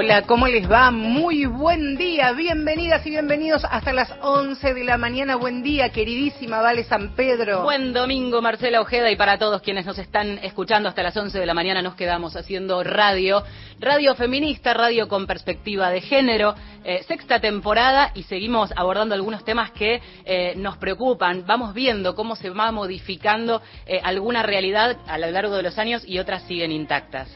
Hola, ¿cómo les va? Muy buen día, bienvenidas y bienvenidos hasta las 11 de la mañana. Buen día, queridísima Vale San Pedro. Buen domingo, Marcela Ojeda, y para todos quienes nos están escuchando hasta las 11 de la mañana nos quedamos haciendo radio, radio feminista, radio con perspectiva de género, eh, sexta temporada y seguimos abordando algunos temas que eh, nos preocupan. Vamos viendo cómo se va modificando eh, alguna realidad a lo largo de los años y otras siguen intactas.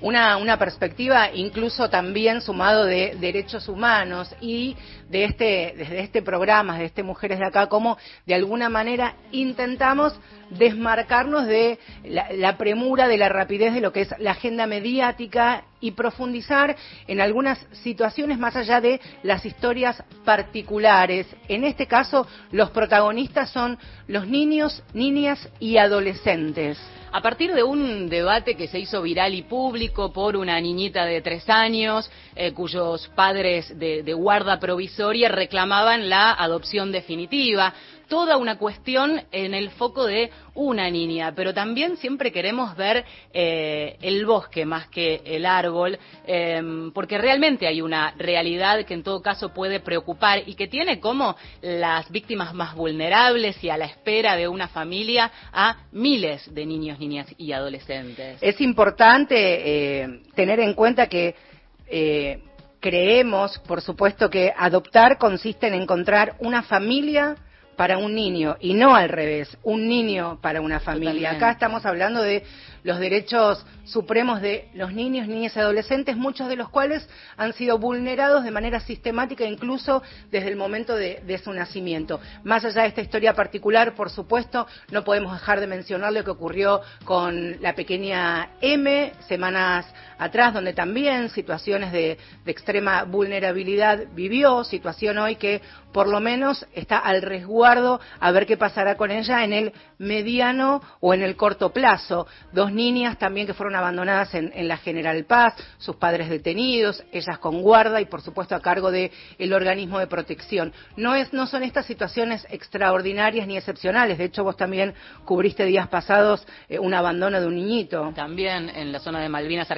Una, una perspectiva incluso también sumado de derechos humanos y de este, desde este programa, de este Mujeres de Acá, como de alguna manera intentamos desmarcarnos de la, premura, de la rapidez de lo que es la agenda mediática y profundizar en algunas situaciones más allá de las historias particulares. En este caso, los protagonistas son los niños, niñas y adolescentes. A partir de un debate que se hizo viral y público por una niñita de tres años, eh, cuyos padres de, de guarda provisoria reclamaban la adopción definitiva, toda una cuestión en el foco de una niña, pero también siempre queremos ver eh, el bosque más que el árbol, em, porque realmente hay una realidad que en todo caso puede preocupar y que tiene como las víctimas más vulnerables y a la espera de una familia a miles de niños, niñas y adolescentes. Es importante eh, tener en cuenta que eh, creemos, por supuesto, que adoptar consiste en encontrar una familia para un niño y no al revés, un niño para una familia. Acá estamos hablando de los derechos supremos de los niños, niñas y adolescentes, muchos de los cuales han sido vulnerados de manera sistemática incluso desde el momento de, su nacimiento. Más allá de esta historia particular, por supuesto, no podemos dejar de mencionar lo que ocurrió con la pequeña M semanas atrás, donde también situaciones de, extrema vulnerabilidad vivió, situación hoy que por lo menos está al resguardo a ver qué pasará con ella en el mediano o en el corto plazo. Dos niñas también que fueron abandonadas en, la General Paz, sus padres detenidos, ellas con guarda y por supuesto a cargo del el organismo de protección. No, es, no son estas situaciones extraordinarias ni excepcionales. De hecho, vos también cubriste días pasados eh, un abandono de un niñito. También en la zona de Malvinas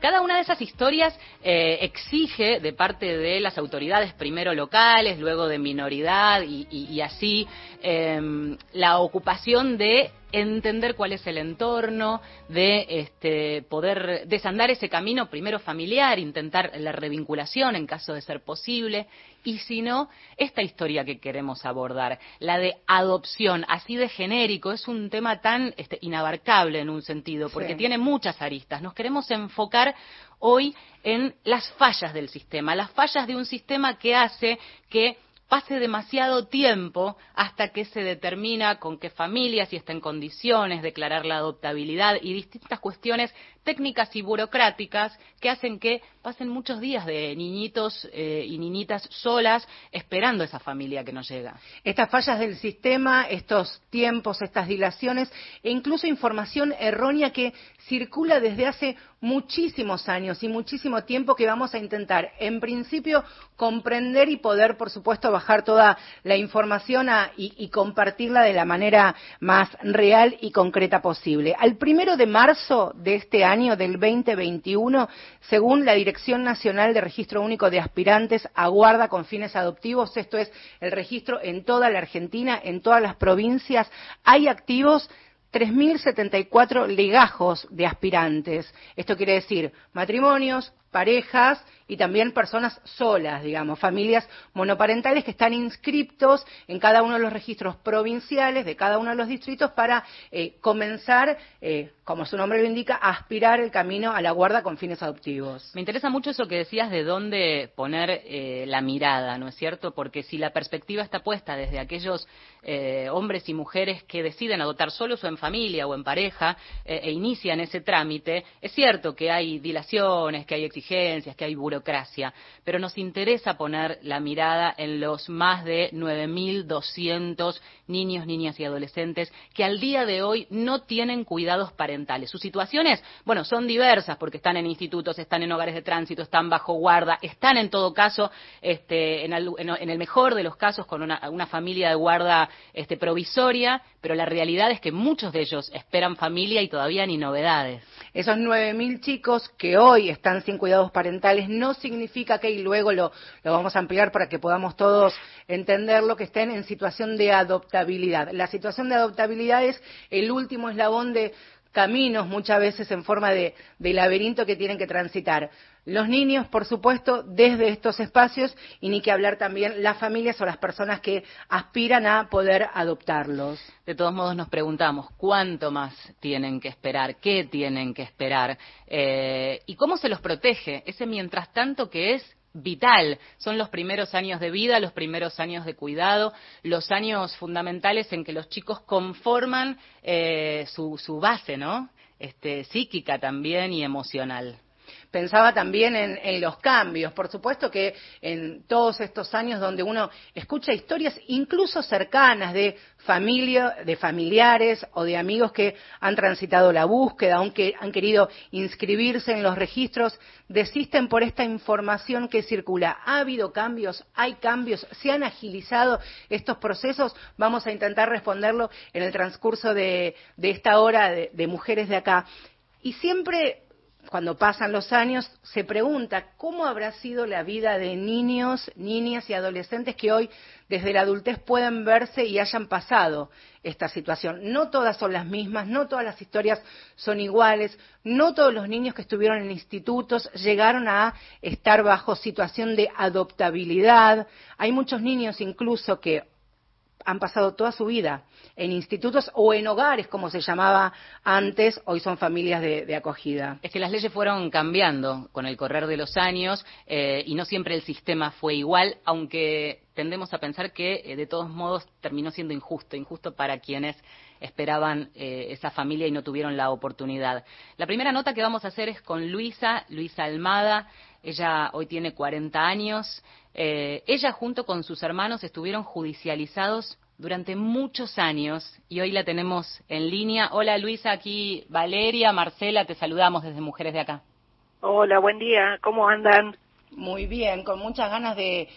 Cada una de esas historias eh, exige de parte de las autoridades, primero locales, luego de minoridad y, así, em, la ocupación de entender cuál es el entorno, de este, poder desandar ese camino primero familiar, intentar la revinculación en caso de ser posible, y si no, esta historia que queremos abordar, la de adopción, así de genérico, es un tema tan este, inabarcable en un sentido, porque tiene muchas aristas. Nos queremos enfocar hoy en las fallas del sistema, las fallas de un sistema que hace que pase demasiado tiempo hasta que se determina con qué familia, si está en condiciones, declarar la adoptabilidad y distintas cuestiones técnicas y burocráticas que hacen que pasen muchos días de niñitos eh, y niñitas solas esperando esa familia que nos llega. Estas fallas del sistema, estos tiempos, estas dilaciones e incluso información errónea que circula desde hace muchísimos años y muchísimo tiempo que vamos a intentar, en principio, comprender y poder, por supuesto, bajar toda la información y, y, compartirla de la manera más real y concreta posible. Al primero de marzo de este año, del 2021, según la Dirección Nacional de Registro Único de Aspirantes a Guarda con fines adoptivos, esto es el registro en toda la Argentina, en todas las provincias, hay activos 3.074 legajos de aspirantes. Esto quiere decir matrimonios, parejas y también personas solas, digamos, familias monoparentales que están inscriptos en cada uno de los registros provinciales de cada uno de los distritos para eh, comenzar, eh, como su nombre lo indica, a aspirar el camino a la guarda con fines adoptivos. Me interesa mucho eso que decías de dónde poner eh, la mirada, ¿no es cierto? Porque si la perspectiva está puesta desde aquellos hombres y mujeres que deciden adoptar solos o en familia o en pareja e inician ese trámite, es cierto que hay dilaciones, que hay exigencias, que hay burocracia, pero nos interesa poner la mirada en los más de 9.200 niños, niñas y adolescentes que al día de hoy no tienen cuidados parentales. Sus situaciones, bueno, son diversas porque están en institutos, están en hogares de tránsito, están bajo guarda, están en todo caso, este, en, el, mejor de los casos, con una, familia de guarda este, provisoria, pero la realidad es que muchos de ellos esperan familia y todavía ni novedades. Esos 9.000 chicos que hoy están sin cuidados parentales no significa que, y luego lo, lo vamos a ampliar para que podamos todos entenderlo, que estén en situación de adoptabilidad. La situación de adoptabilidad es el último eslabón de caminos muchas veces en forma de, laberinto que tienen que transitar. Los niños, por supuesto, desde estos espacios y ni que hablar también las familias o las personas que aspiran a poder adoptarlos. De todos modos nos preguntamos cuánto más tienen que esperar, qué tienen que esperar eh, y cómo se los protege. Ese mientras tanto que es vital. Son los primeros años de vida, los primeros años de cuidado, los años fundamentales en que los chicos conforman eh, su, su, base, ¿no? Este, psíquica también y emocional pensaba también en, los cambios. Por supuesto que en todos estos años donde uno escucha historias incluso cercanas de de familiares o de amigos que han transitado la búsqueda, aunque han querido inscribirse en los registros, desisten por esta información que circula. ¿Ha habido cambios? ¿Hay cambios? ¿Se han agilizado estos procesos? Vamos a intentar responderlo en el transcurso de, esta hora de Mujeres de Acá. Y siempre cuando pasan los años, se pregunta cómo habrá sido la vida de niños, niñas y adolescentes que hoy, desde la adultez, pueden verse y hayan pasado esta situación. No todas son las mismas, no todas las historias son iguales, no todos los niños que estuvieron en institutos llegaron a estar bajo situación de adoptabilidad. Hay muchos niños incluso que han pasado toda su vida en institutos o en hogares, como se llamaba antes, hoy son familias de, acogida. Es que las leyes fueron cambiando con el correr de los años eh, y no siempre el sistema fue igual, aunque tendemos a pensar que eh, de todos modos terminó siendo injusto, injusto para quienes esperaban eh, esa familia y no tuvieron la oportunidad. La primera nota que vamos a hacer es con Luisa, Luisa Almada. Ella hoy tiene 40 años. ella junto con sus hermanos estuvieron judicializados durante muchos años y hoy la tenemos en línea. Hola Luisa, aquí Valeria, Marcela, te saludamos desde Mujeres de Acá. Hola, buen día, ¿cómo andan? Muy bien, con muchas ganas de,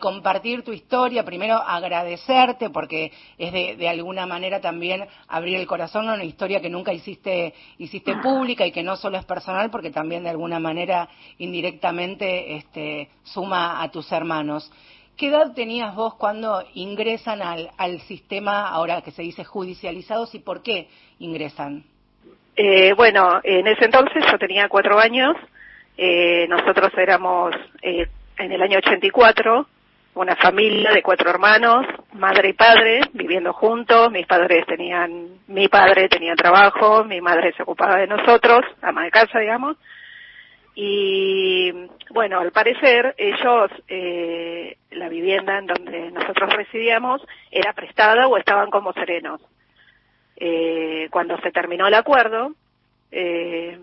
compartir tu historia. Primero agradecerte porque es de, alguna manera también abrir el corazón a una historia que nunca hiciste, hiciste pública y que no solo es personal porque también de alguna manera indirectamente este, suma a tus hermanos. ¿Qué edad tenías vos cuando ingresan al, sistema, ahora que se dice judicializados, y por qué ingresan? Eh, bueno, en ese entonces yo tenía cuatro años, eh, nosotros éramos eh, en el año 84 una familia de cuatro hermanos, madre y padre, viviendo juntos, mis padres tenían, mi padre tenía trabajo, mi madre se ocupaba de nosotros, ama de casa, digamos, y bueno, al parecer ellos, eh, la vivienda en donde nosotros residíamos era prestada o estaban como serenos. Eh, cuando se terminó el acuerdo, eh,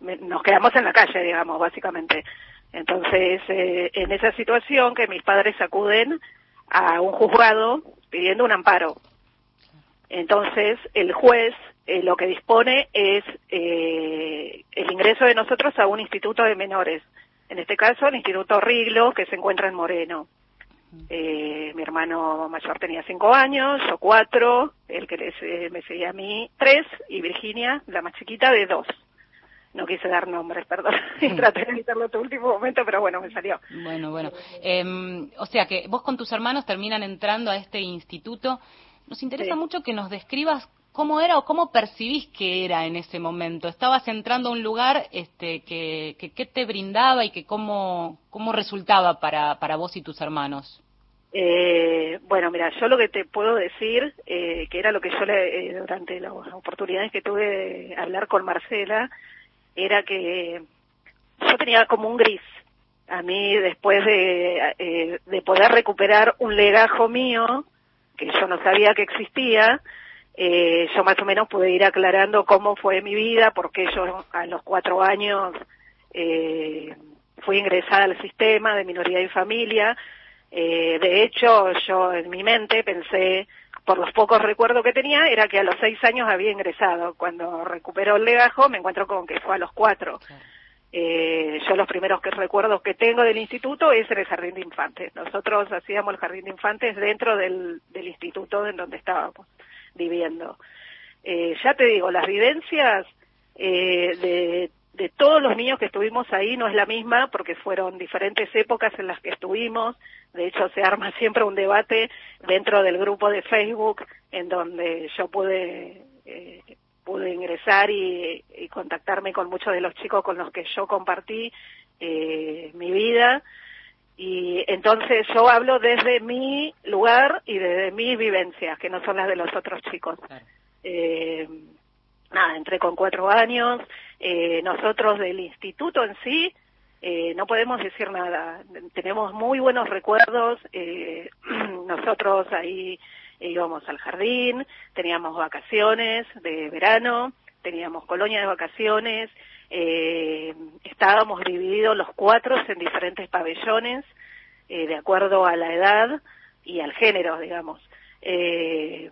nos quedamos en la calle, digamos, básicamente. Entonces, eh, en esa situación que mis padres acuden a un juzgado pidiendo un amparo. Entonces, el juez eh, lo que dispone es eh, el ingreso de nosotros a un instituto de menores, en este caso el Instituto Riglo, que se encuentra en Moreno. Eh, mi hermano mayor tenía cinco años, yo cuatro, el que les, me seguía a mí tres, y Virginia, la más chiquita, de dos. No quise dar nombres, perdón, traté de evitarlo en último momento, pero bueno, me salió. Bueno, bueno. Em, o sea que vos con tus hermanos terminan entrando a este instituto. Nos interesa mucho que nos describas cómo era o cómo percibís que era en ese momento. Estabas entrando a un lugar este, que, que, te brindaba y que cómo, cómo resultaba para, para vos y tus hermanos. Eh, bueno, mira, yo lo que te puedo decir, eh, que era lo que yo le, eh, durante las oportunidades que tuve de hablar con Marcela, era que yo tenía como un gris. A mí, después de, eh, de poder recuperar un legajo mío, que yo no sabía que existía, eh, yo más o menos pude ir aclarando cómo fue mi vida, porque yo a los cuatro años eh, fui ingresada al sistema de minoría y familia. Eh, de hecho, yo en mi mente pensé, por los pocos recuerdos que tenía, era que a los seis años había ingresado. Cuando recuperó el legajo, me encuentro con que fue a los cuatro. Eh, yo los primeros que recuerdos que tengo del instituto es en el jardín de infantes. Nosotros hacíamos el jardín de infantes dentro del, del instituto en donde estábamos viviendo. Eh, ya te digo, las vivencias eh, de, de todos los niños que estuvimos ahí no es la misma porque fueron diferentes épocas en las que estuvimos. De hecho, se arma siempre un debate dentro del grupo de Facebook en donde yo pude eh, pude ingresar y, contactarme con muchos de los chicos con los que yo compartí eh, mi vida. Y entonces yo hablo desde mi lugar y desde mis vivencias, que no son las de los otros chicos. Eh, nada, entré con cuatro años. Eh, nosotros del instituto en sí eh, no podemos decir nada. Tenemos muy buenos recuerdos. Eh, nosotros ahí íbamos al jardín, teníamos vacaciones de verano, teníamos colonia de vacaciones, eh, estábamos divididos los cuatro en diferentes pabellones, eh, de acuerdo a la edad y al género, digamos. Eh,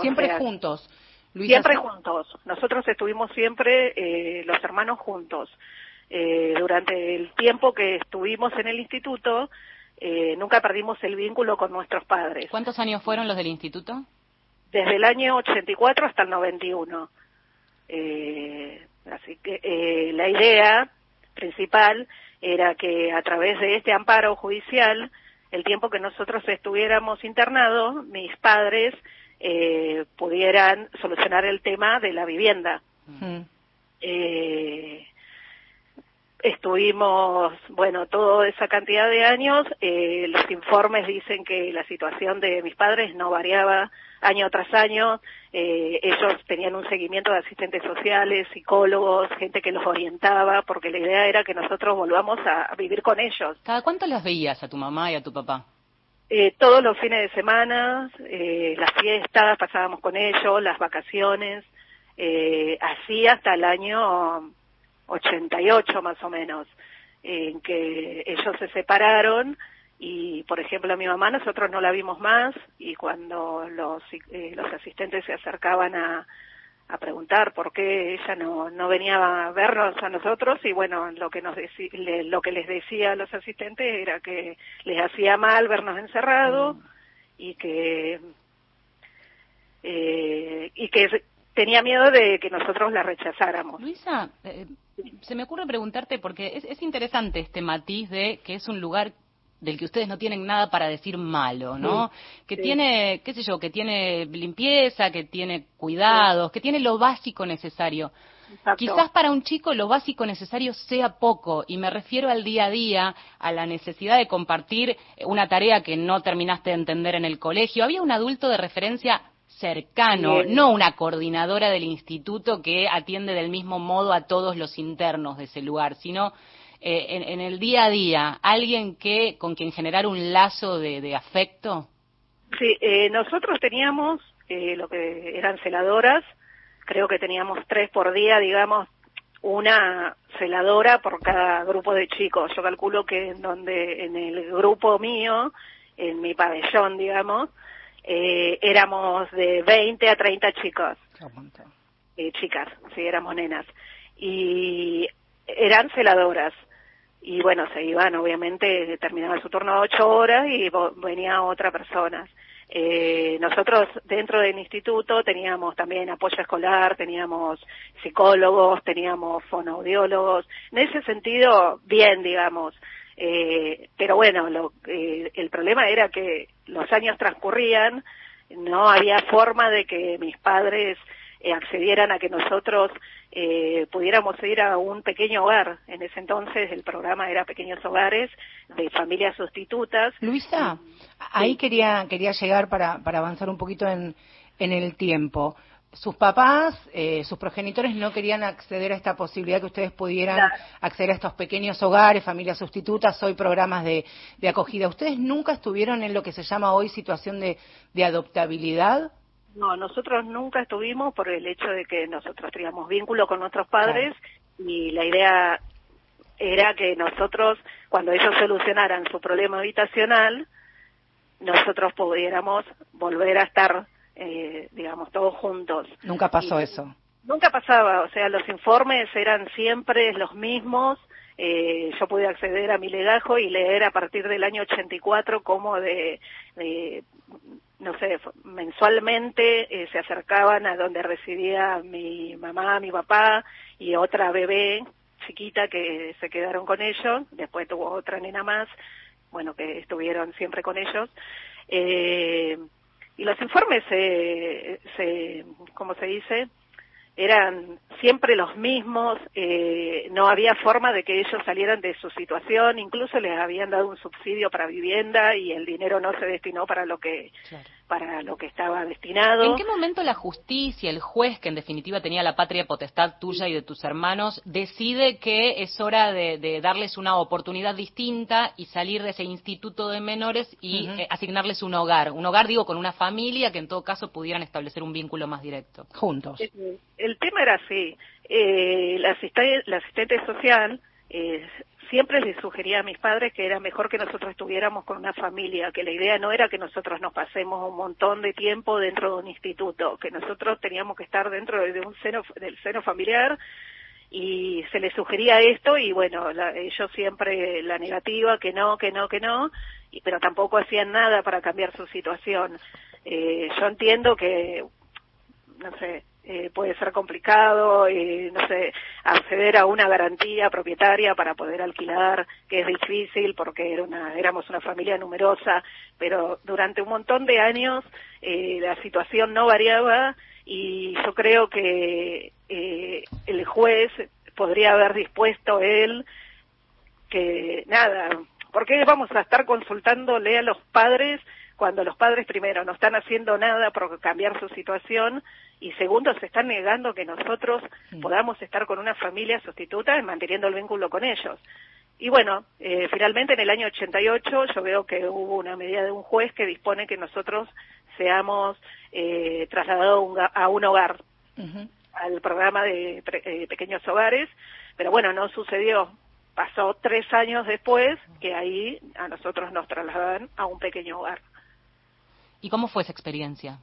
siempre juntos. Siempre juntos. Nosotros estuvimos siempre eh, los hermanos juntos. Eh, durante el tiempo que estuvimos en el instituto, eh, nunca perdimos el vínculo con nuestros padres. ¿Cuántos años fueron los del instituto? Desde el año 84 hasta el 91. Eh, así que eh, la idea principal era que a través de este amparo judicial, el tiempo que nosotros estuviéramos internados, mis padres eh, pudieran solucionar el tema de la vivienda. eh, estuvimos, bueno, toda esa cantidad de años. Eh, los informes dicen que la situación de mis padres no variaba año tras año. Eh, ellos tenían un seguimiento de asistentes sociales, psicólogos, gente que los orientaba, porque la idea era que nosotros volvamos a, vivir con ellos. ¿Cada cuánto las veías a tu mamá y a tu papá? Eh, todos los fines de semana, eh, las fiestas, pasábamos con ellos, las vacaciones, eh, así hasta el año 88 más o menos, en que ellos se separaron y, por ejemplo, a mi mamá nosotros no la vimos más y cuando los, eh, los asistentes se acercaban a, a preguntar por qué ella no, no venía a vernos a nosotros y bueno, lo que nos le, lo que les decía a los asistentes era que les hacía mal vernos encerrados mm. y que eh, y que tenía miedo de que nosotros la rechazáramos. Luisa, eh, se me ocurre preguntarte, porque es, es, interesante este matiz de que es un lugar del que ustedes no tienen nada para decir malo, ¿no? que sí. tiene, qué sé yo, que tiene limpieza, que tiene cuidados, sí. que tiene lo básico necesario. Exacto. Quizás para un chico lo básico necesario sea poco, y me refiero al día a día, a la necesidad de compartir una tarea que no terminaste de entender en el colegio. Había un adulto de referencia cercano, no una coordinadora del instituto que atiende del mismo modo a todos los internos de ese lugar, sino eh, en, en, el día a día, alguien que con quien generar un lazo de, de afecto. Sí, eh, nosotros teníamos eh, lo que eran celadoras, creo que teníamos tres por día, digamos, una celadora por cada grupo de chicos. Yo calculo que en donde en el grupo mío, en mi pabellón, digamos, eh, éramos de 20 a 30 chicos. Eh, chicas, sí, éramos nenas. Y eran celadoras. Y bueno, se iban, obviamente, terminaba su turno a ocho horas y venía otra persona. Eh, nosotros dentro del instituto teníamos también apoyo escolar, teníamos psicólogos, teníamos fonoaudiólogos. En ese sentido, bien, digamos. Eh, pero bueno, lo, eh, el problema era que los años transcurrían, no había forma de que mis padres eh, accedieran a que nosotros eh, pudiéramos ir a un pequeño hogar. En ese entonces el programa era Pequeños Hogares de familias sustitutas. Luisa, ahí quería, quería llegar para, para avanzar un poquito en, en el tiempo sus papás, eh, sus progenitores no querían acceder a esta posibilidad que ustedes pudieran claro. acceder a estos pequeños hogares, familias sustitutas, hoy programas de, de, acogida. ¿Ustedes nunca estuvieron en lo que se llama hoy situación de, de, adoptabilidad? No, nosotros nunca estuvimos por el hecho de que nosotros teníamos vínculo con nuestros padres claro. y la idea era que nosotros, cuando ellos solucionaran su problema habitacional, nosotros pudiéramos volver a estar, eh, digamos, todos juntos. Nunca pasó eso. Nunca pasaba, o sea, los informes eran siempre los mismos. Eh, yo pude acceder a mi legajo y leer a partir del año 84 cómo de, de no sé, mensualmente eh, se acercaban a donde residía mi mamá, mi papá y otra bebé chiquita que se quedaron con ellos, después tuvo otra nena más, bueno, que estuvieron siempre con ellos. Eh, y los informes se, se, ¿cómo se dice? Eran siempre los mismos, eh, no había forma de que ellos salieran de su situación, incluso les habían dado un subsidio para vivienda y el dinero no se destinó para lo que para lo que estaba destinado. ¿En qué momento la justicia, el juez, que en definitiva tenía la patria potestad tuya y de tus hermanos, decide que es hora de, darles una oportunidad distinta y salir de ese instituto de menores y eh, asignarles un hogar? Un hogar, digo, con una familia que en todo caso pudieran establecer un vínculo más directo. Juntos. El, tema era así. Eh, la, asistente, la asistente social eh, siempre les sugería a mis padres que era mejor que nosotros estuviéramos con una familia, que la idea no era que nosotros nos pasemos un montón de tiempo dentro de un instituto, que nosotros teníamos que estar dentro de un seno, del seno familiar y se les sugería esto y bueno, ellos siempre la negativa, que no, que no, que no, y, pero tampoco hacían nada para cambiar su situación. Eh, yo entiendo que, no sé, eh, puede ser complicado, eh, no sé, acceder a una garantía propietaria para poder alquilar, que es difícil porque era una, éramos una familia numerosa, pero durante un montón de años eh, la situación no variaba y yo creo que eh, el juez podría haber dispuesto él que nada, porque vamos a estar consultándole a los padres cuando los padres primero no están haciendo nada por cambiar su situación y segundo se están negando que nosotros podamos estar con una familia sustituta y manteniendo el vínculo con ellos. Y bueno, eh, finalmente en el año 88 yo veo que hubo una medida de un juez que dispone que nosotros seamos eh, trasladados a un hogar, al programa de eh, pequeños hogares, pero bueno, no sucedió. Pasó tres años después que ahí a nosotros nos trasladan a un pequeño hogar. ¿Y cómo fue esa experiencia?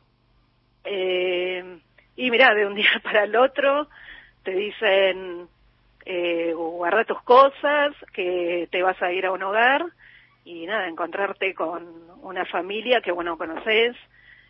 Eh, y mira, de un día para el otro te dicen, eh, guarda tus cosas, que te vas a ir a un hogar y nada, encontrarte con una familia que bueno conoces,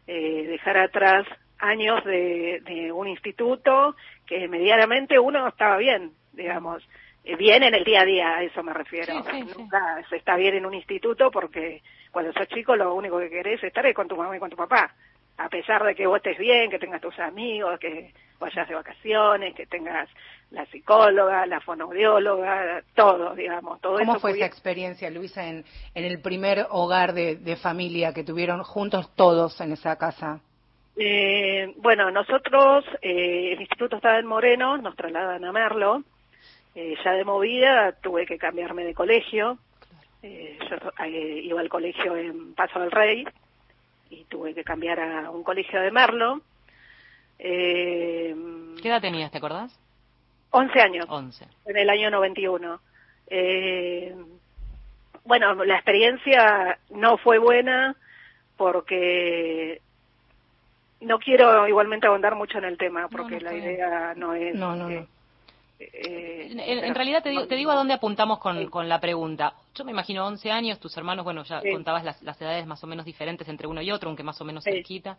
eh, dejar atrás años de, de, un instituto que medianamente uno estaba bien, digamos, eh, bien en el día a día, a eso me refiero. Nunca se está bien en un instituto porque cuando sos chico lo único que querés es estar con tu mamá y con tu papá. A pesar de que vos estés bien, que tengas tus amigos, que vayas de vacaciones, que tengas la psicóloga, la fonoaudióloga, todo, digamos. Todo ¿Cómo fue esa experiencia, Luisa, en, en el primer hogar de, familia que tuvieron juntos todos en esa casa? Eh, bueno, nosotros, eh, el instituto estaba en Moreno, nos trasladan a Merlo, eh, ya de movida tuve que cambiarme de colegio. Eh, yo eh, iba al colegio en Paso del Rey y tuve que cambiar a un colegio de Merlo. ¿Qué edad tenías, te acordás? 11 años. 11. En el año 91. bueno, la experiencia no fue buena porque no quiero igualmente ahondar mucho en el tema porque la idea no es no, no, no. Eh, en, realidad te digo, te digo a dónde apuntamos con, con, la pregunta. Yo me imagino 11 años, tus hermanos, bueno, ya contabas las, las, edades más o menos diferentes entre uno y otro, aunque más o menos cerquita,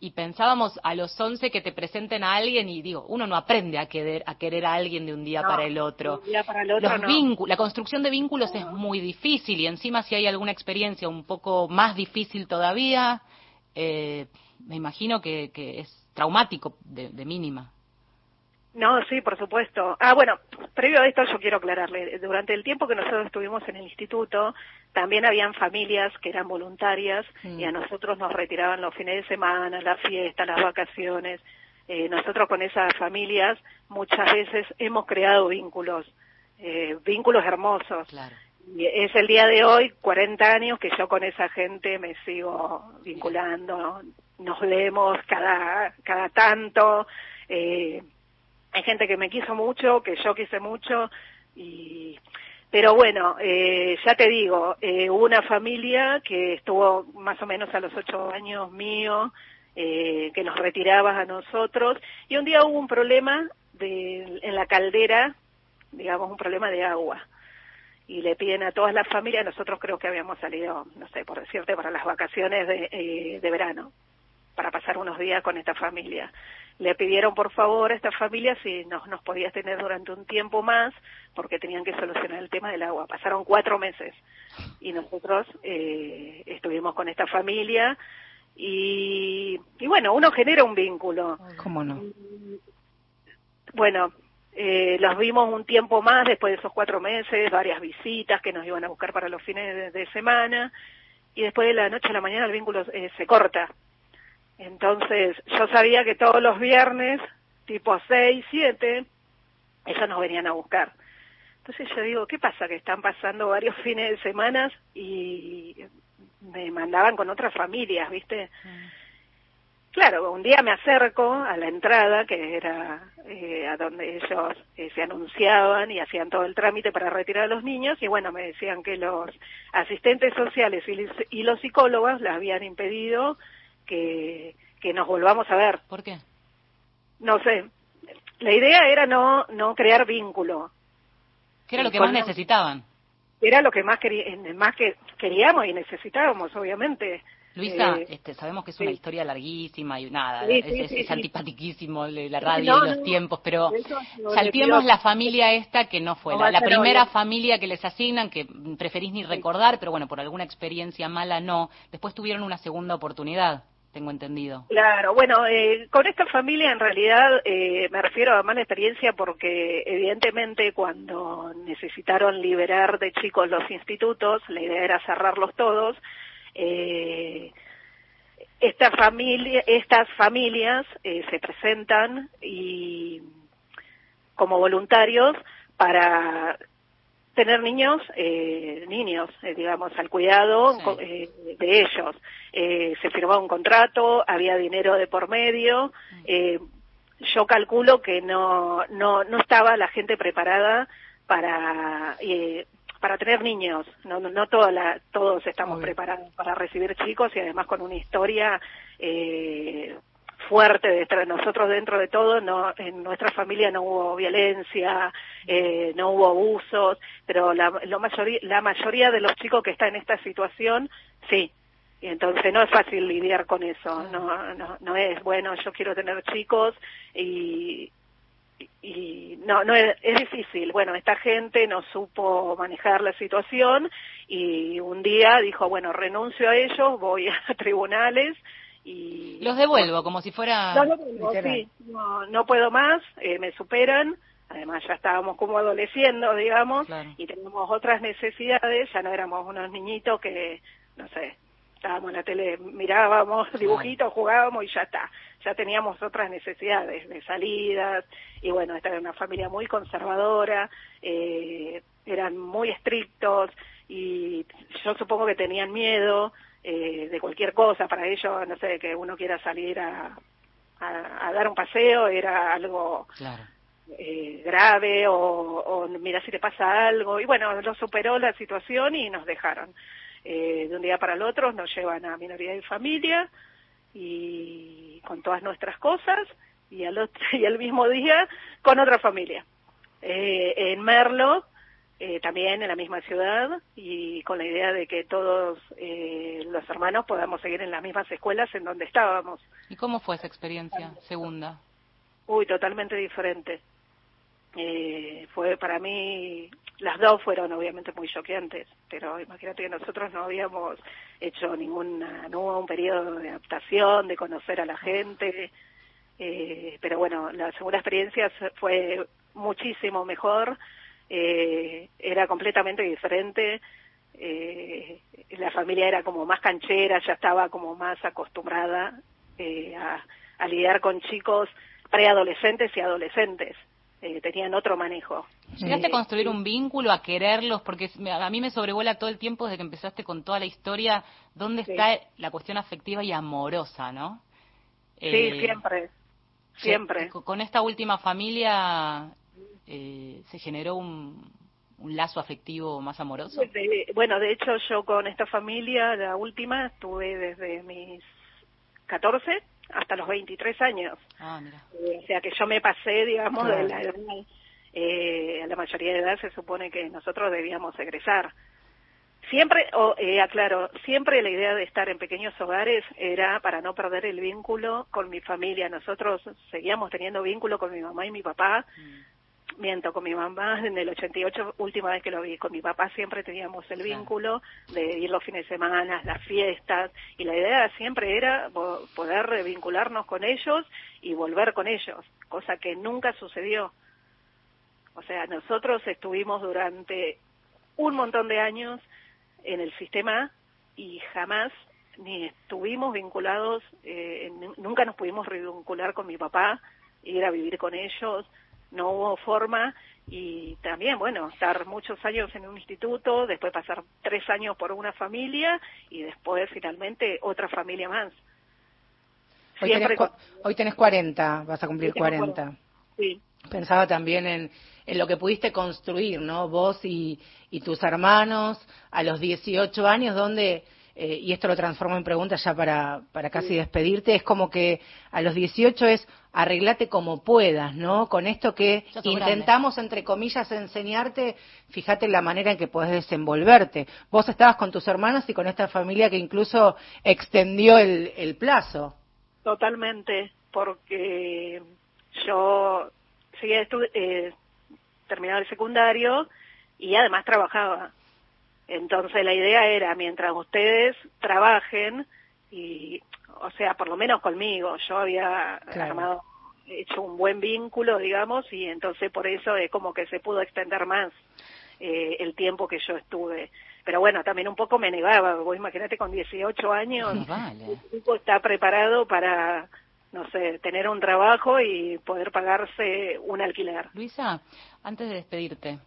y pensábamos a los 11 que te presenten a alguien y digo, uno no aprende a querer a, querer a alguien de un día para el otro. los la construcción de vínculos es muy difícil y encima si hay alguna experiencia un poco más difícil todavía, eh, me imagino que, que es traumático de, de mínima. No, sí, por supuesto. Ah, bueno, previo a esto yo quiero aclararle, durante el tiempo que nosotros estuvimos en el instituto, también habían familias que eran voluntarias y a mm. nosotros nos retiraban los fines de semana, las fiestas, las vacaciones. Eh, nosotros con esas familias muchas veces hemos creado vínculos, eh, vínculos hermosos. Y es el día de hoy, 40 años, que yo con esa gente me sigo vinculando, nos leemos cada, cada tanto. Eh, hay gente que me quiso mucho, que yo quise mucho y Pero bueno, eh, ya te digo, eh, hubo una familia que estuvo más o menos a los ocho años mío, eh, que nos retiraba a nosotros, y un día hubo un problema de, en la caldera, digamos, un problema de agua. Y le piden a todas las familias, nosotros creo que habíamos salido, no sé, por decirte, para las vacaciones de, eh, de verano, para pasar unos días con esta familia le pidieron por favor a esta familia si nos, nos podía tener durante un tiempo más porque tenían que solucionar el tema del agua. Pasaron cuatro meses y nosotros eh, estuvimos con esta familia y, y bueno, uno genera un vínculo. ¿Cómo no? Bueno, eh, los vimos un tiempo más después de esos cuatro meses, varias visitas que nos iban a buscar para los fines de, de semana y después de la noche a la mañana el vínculo eh, se corta entonces, yo sabía que todos los viernes, tipo 6, 7, ellos nos venían a buscar. Entonces yo digo, ¿qué pasa? Que están pasando varios fines de semana y me mandaban con otras familias, ¿viste? Claro, un día me acerco a la entrada, que era eh, a donde ellos eh, se anunciaban y hacían todo el trámite para retirar a los niños, y bueno, me decían que los asistentes sociales y, los psicólogos les habían impedido que, que nos volvamos a ver. ¿Por qué? No sé. La idea era no, no crear vínculo. ¿Qué era lo que más necesitaban? Era lo que más, más que queríamos y necesitábamos, obviamente. Luisa, eh, este, sabemos que es una historia larguísima y nada, es, es, antipatiquísimo la radio y los tiempos, pero saltemos la familia esta que no fue, la, primera familia que les asignan, que preferís ni recordar, pero bueno, por alguna experiencia mala no, después tuvieron una segunda oportunidad tengo entendido. Claro, bueno, eh, con esta familia en realidad eh, me refiero a mala experiencia porque evidentemente cuando necesitaron liberar de chicos los institutos, la idea era cerrarlos todos, eh, esta familia, estas familias eh, se presentan y como voluntarios para tener niños, eh, niños, eh, digamos, al cuidado eh, de ellos. Eh, se firmó un contrato, había dinero de por medio. Mm. yo calculo que no, no, no estaba la gente preparada para para tener niños. No, no, no toda la, todos estamos preparados para recibir chicos y además con una historia eh, fuerte de nosotros dentro de todo no en nuestra familia no hubo violencia eh, no hubo abusos pero la, lo mayoría, la mayoría de los chicos que están en esta situación sí. Y entonces no es fácil lidiar con eso no no no es bueno yo quiero tener chicos y y no no es, es difícil. Bueno esta gente no supo manejar la situación y un día dijo bueno renuncio a ellos voy a tribunales y los devuelvo como si fuera no, sí, no, puedo más eh, me superan. Además ya estábamos como adoleciendo digamos y teníamos otras necesidades. Ya no éramos unos niñitos que no sé estábamos en la tele mirábamos dibujitos jugábamos y ya está. Ya teníamos otras necesidades de salidas. Y bueno esta era una familia muy conservadora eh, eran muy estrictos y yo supongo que tenían miedo eh, de cualquier cosa. Para ellos, no sé, que uno quiera salir a, a, dar un paseo era algo eh, grave o, o, mira si te pasa algo. Y bueno, lo superó la situación y nos dejaron. Eh, de un día para el otro nos llevan a minoría y familia y con todas nuestras cosas y al, otro, y al mismo día con otra familia. Eh, en Merlo eh, también en la misma ciudad y con la idea de que todos eh, los hermanos podamos seguir en las mismas escuelas en donde estábamos. ¿Y cómo fue esa experiencia segunda? Uy, totalmente diferente. Eh, fue para mí, las dos fueron obviamente muy choqueantes, pero imagínate que nosotros no habíamos hecho ninguna, no hubo un periodo de adaptación, de conocer a la gente, eh, pero bueno, la segunda experiencia fue muchísimo mejor eh, era completamente diferente. Eh, la familia era como más canchera, ya estaba como más acostumbrada eh, a, a, lidiar con chicos preadolescentes y adolescentes. Eh, tenían otro manejo. ¿Llegaste a construir un vínculo, a quererlos? Porque a mí me sobrevuela todo el tiempo desde que empezaste con toda la historia, ¿dónde está la cuestión afectiva y amorosa, no? Sí, eh, siempre, siempre. Con esta última familia eh, se generó un, un lazo afectivo más amoroso? bueno, de hecho yo con esta familia, la última, estuve desde mis 14 hasta los 23 años. Ah, mira. Eh, o sea que yo me pasé, digamos, de la edad, eh, a la mayoría de edad se supone que nosotros debíamos egresar. Siempre, eh, aclaro, siempre la idea de estar en pequeños hogares era para no perder el vínculo con mi familia. Nosotros seguíamos teniendo vínculo con mi mamá y mi papá. Mm. Miento, con mi mamá en el 88, última vez que lo vi. Con mi papá siempre teníamos el vínculo de ir los fines de semana, las fiestas. Y la idea siempre era poder vincularnos con ellos y volver con ellos, cosa que nunca sucedió. O sea, nosotros estuvimos durante un montón de años en el sistema y jamás ni estuvimos vinculados, eh, nunca nos pudimos vincular con mi papá, ir a vivir con ellos, no hubo forma y también, bueno, estar muchos años en un instituto, después pasar tres años por una familia y después finalmente otra familia más. Hoy, tenés, hoy tenés 40, vas a cumplir 40. Sí. Pensaba también en, en lo que pudiste construir, ¿no? Vos y, tus hermanos a los 18 años, donde, eh, y esto lo transformo en pregunta ya para, para casi despedirte, es como que a los 18 es arreglate como puedas, ¿no? Con esto que intentamos, entre comillas, enseñarte, fíjate la manera en que podés desenvolverte. Vos estabas con tus hermanos y con esta familia que incluso extendió el, el plazo. Totalmente, porque yo seguía eh, terminaba el secundario y además trabajaba. Entonces la idea era, mientras ustedes trabajen, y, o sea, por lo menos conmigo, yo había armado, hecho un buen vínculo, digamos, y entonces por eso es como que se pudo extender más eh, el tiempo que yo estuve. Pero bueno, también un poco me negaba, vos imagínate con 18 años, vale. el tipo está preparado para no sé, tener un trabajo y poder pagarse un alquiler. Luisa, antes de despedirte,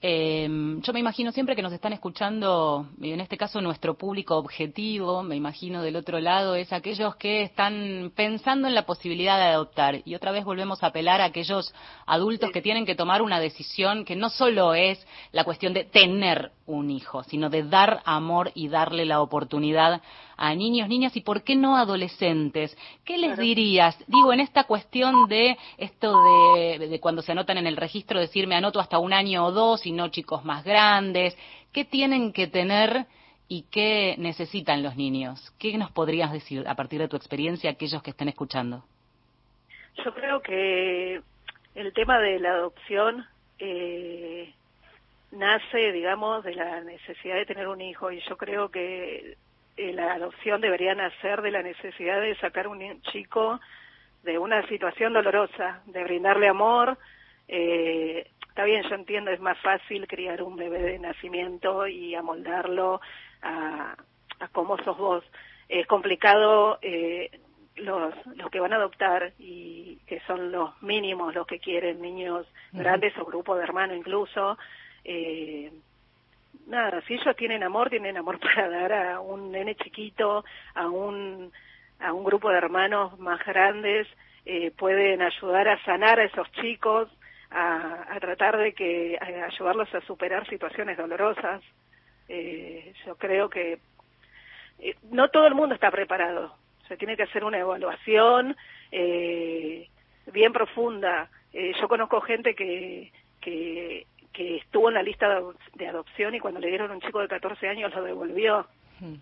eh, yo me imagino siempre que nos están escuchando, en este caso nuestro público objetivo, me imagino del otro lado, es aquellos que están pensando en la posibilidad de adoptar. Y otra vez volvemos a apelar a aquellos adultos que tienen que tomar una decisión que no solo es la cuestión de tener un hijo, sino de dar amor y darle la oportunidad a niños, niñas y por qué no adolescentes. ¿Qué les dirías? Digo, en esta cuestión de esto de, de cuando se anotan en el registro de decir me anoto hasta un año o dos y no chicos más grandes? ¿Qué tienen que tener y qué necesitan los niños? ¿Qué nos podrías decir a partir de tu experiencia aquellos que estén escuchando? Yo creo que el tema de la adopción eh, nace, digamos, de la necesidad de tener un hijo y yo creo que eh, la adopción debería nacer de la necesidad de sacar un chico de una situación dolorosa, de brindarle amor, eh, está bien, yo entiendo, es más fácil criar un bebé de nacimiento y amoldarlo a, a cómo sos vos. Es complicado eh, los, los que van a adoptar y que son los mínimos, los que quieren niños grandes o grupo de hermano incluso. Eh, nada, si ellos tienen amor, tienen amor para dar a un nene chiquito, a un, a un grupo de hermanos más grandes, eh, pueden ayudar a sanar a esos chicos, a, tratar de que ayudarlos a superar situaciones dolorosas. Eh, yo creo que eh, no todo el mundo está preparado. Se tiene que hacer una evaluación eh, bien profunda. Eh, yo conozco gente que, que, que estuvo en la lista de adopción y cuando le dieron un chico de 14 años lo devolvió. Hmm.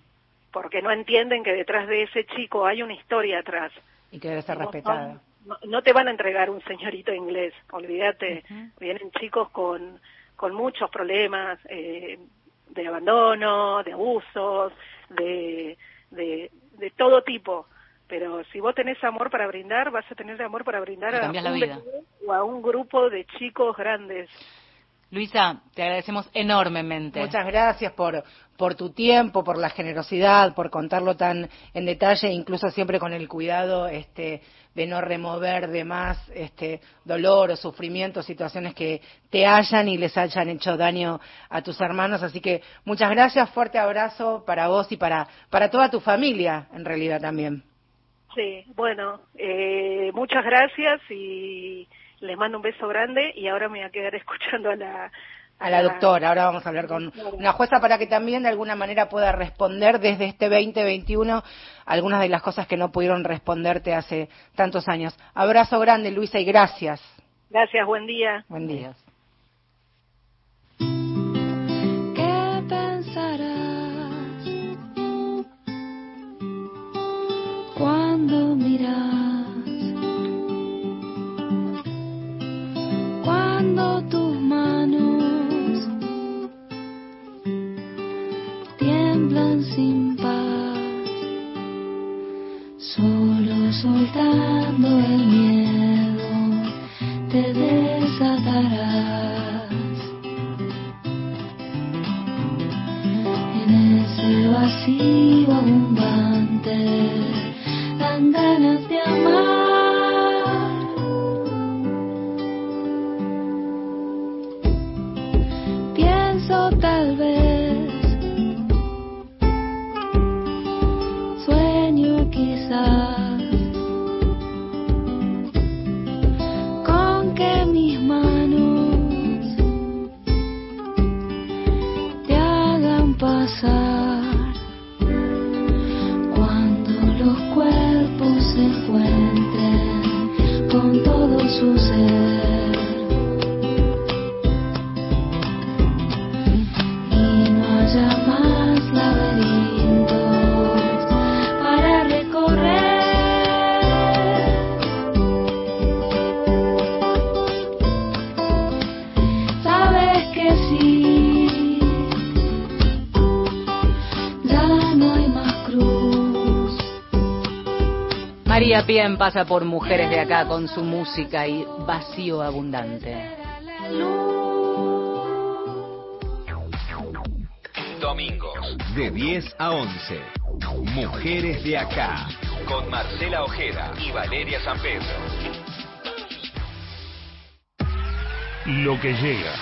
Porque no entienden que detrás de ese chico hay una historia atrás. Y que debe ser respetada no, te van a entregar un señorito inglés, olvídate. Vienen chicos con, con muchos problemas eh, de abandono, de abusos, de, de, de todo tipo. Pero si vos tenés amor para brindar, vas a tener amor para brindar a un, o a un grupo de chicos grandes. Luisa, te agradecemos enormemente. Muchas gracias por, por tu tiempo, por la generosidad, por contarlo tan en detalle, incluso siempre con el cuidado este, de no remover de más este, dolor o sufrimiento, situaciones que te hayan y les hayan hecho daño a tus hermanos. Así que muchas gracias, fuerte abrazo para vos y para, para toda tu familia, en realidad también. Sí, bueno, eh, muchas gracias y les mando un beso grande y ahora me voy a quedar escuchando a la a la doctora. Ahora vamos a hablar con una jueza para que también de alguna manera pueda responder desde este 2021 algunas de las cosas que no pudieron responderte hace tantos años. Abrazo grande, Luisa, y gracias. Gracias, buen día. Buen día. Soltando el miedo Pien pasa por Mujeres de Acá con su música y vacío abundante. Domingos, de 10 a 11. Mujeres de acá, con Marcela Ojeda y Valeria San Pedro. Lo que llega.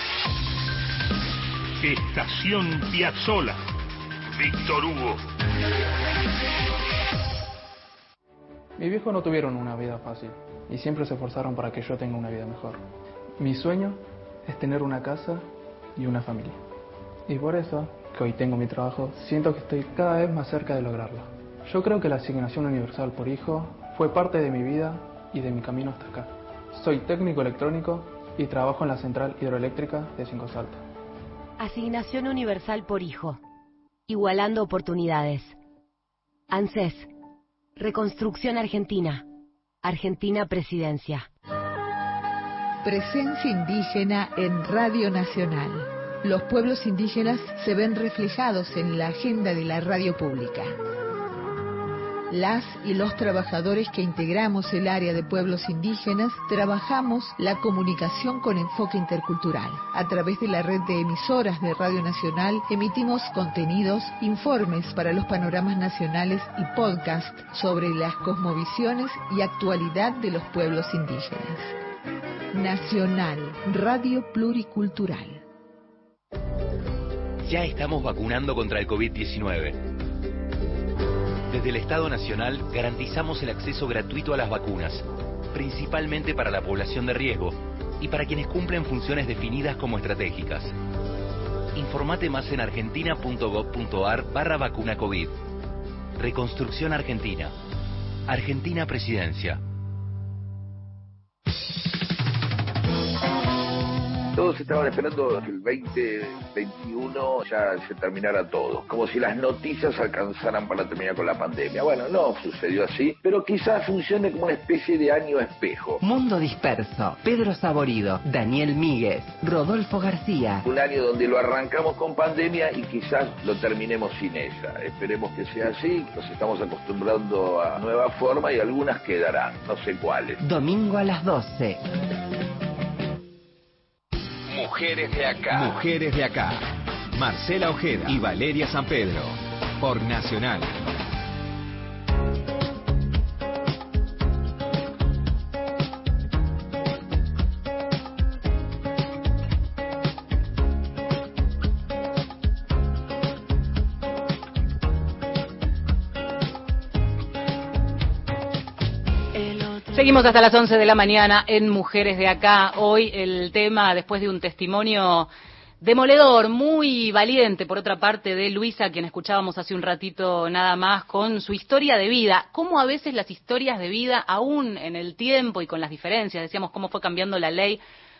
Estación Piazzola. Víctor Hugo. Mis viejos no tuvieron una vida fácil y siempre se esforzaron para que yo tenga una vida mejor. Mi sueño es tener una casa y una familia. Y por eso, que hoy tengo mi trabajo, siento que estoy cada vez más cerca de lograrlo. Yo creo que la asignación universal por hijo fue parte de mi vida y de mi camino hasta acá. Soy técnico electrónico y trabajo en la central hidroeléctrica de Cinco Saltos. Asignación universal por hijo. Igualando oportunidades. ANSES. Reconstrucción Argentina. Argentina Presidencia. Presencia indígena en Radio Nacional. Los pueblos indígenas se ven reflejados en la agenda de la radio pública. Las y los trabajadores que integramos el área de pueblos indígenas trabajamos la comunicación con enfoque intercultural. A través de la red de emisoras de Radio Nacional emitimos contenidos, informes para los panoramas nacionales y podcast sobre las cosmovisiones y actualidad de los pueblos indígenas. Nacional, Radio Pluricultural. Ya estamos vacunando contra el COVID-19. Desde el Estado Nacional garantizamos el acceso gratuito a las vacunas, principalmente para la población de riesgo y para quienes cumplen funciones definidas como estratégicas. Informate más en argentina.gov.ar barra vacuna COVID. Reconstrucción Argentina. Argentina Presidencia. Todos estaban esperando que el 2021 ya se terminara todo, como si las noticias alcanzaran para terminar con la pandemia. Bueno, no sucedió así, pero quizás funcione como una especie de año espejo. Mundo Disperso, Pedro Saborido, Daniel Míguez, Rodolfo García. Un año donde lo arrancamos con pandemia y quizás lo terminemos sin ella. Esperemos que sea así, nos estamos acostumbrando a nueva forma y algunas quedarán, no sé cuáles. Domingo a las 12. Mujeres de acá. Mujeres de acá. Marcela Ojeda y Valeria San Pedro. Por Nacional. Seguimos hasta las 11 de la mañana en Mujeres de Acá. Hoy el tema, después de un testimonio Demoledor, muy valiente, por otra parte, de Luisa, quien escuchábamos hace un ratito nada más, con su historia de vida. Cómo a veces las historias de vida, aún en el tiempo y con las diferencias, decíamos cómo fue cambiando la ley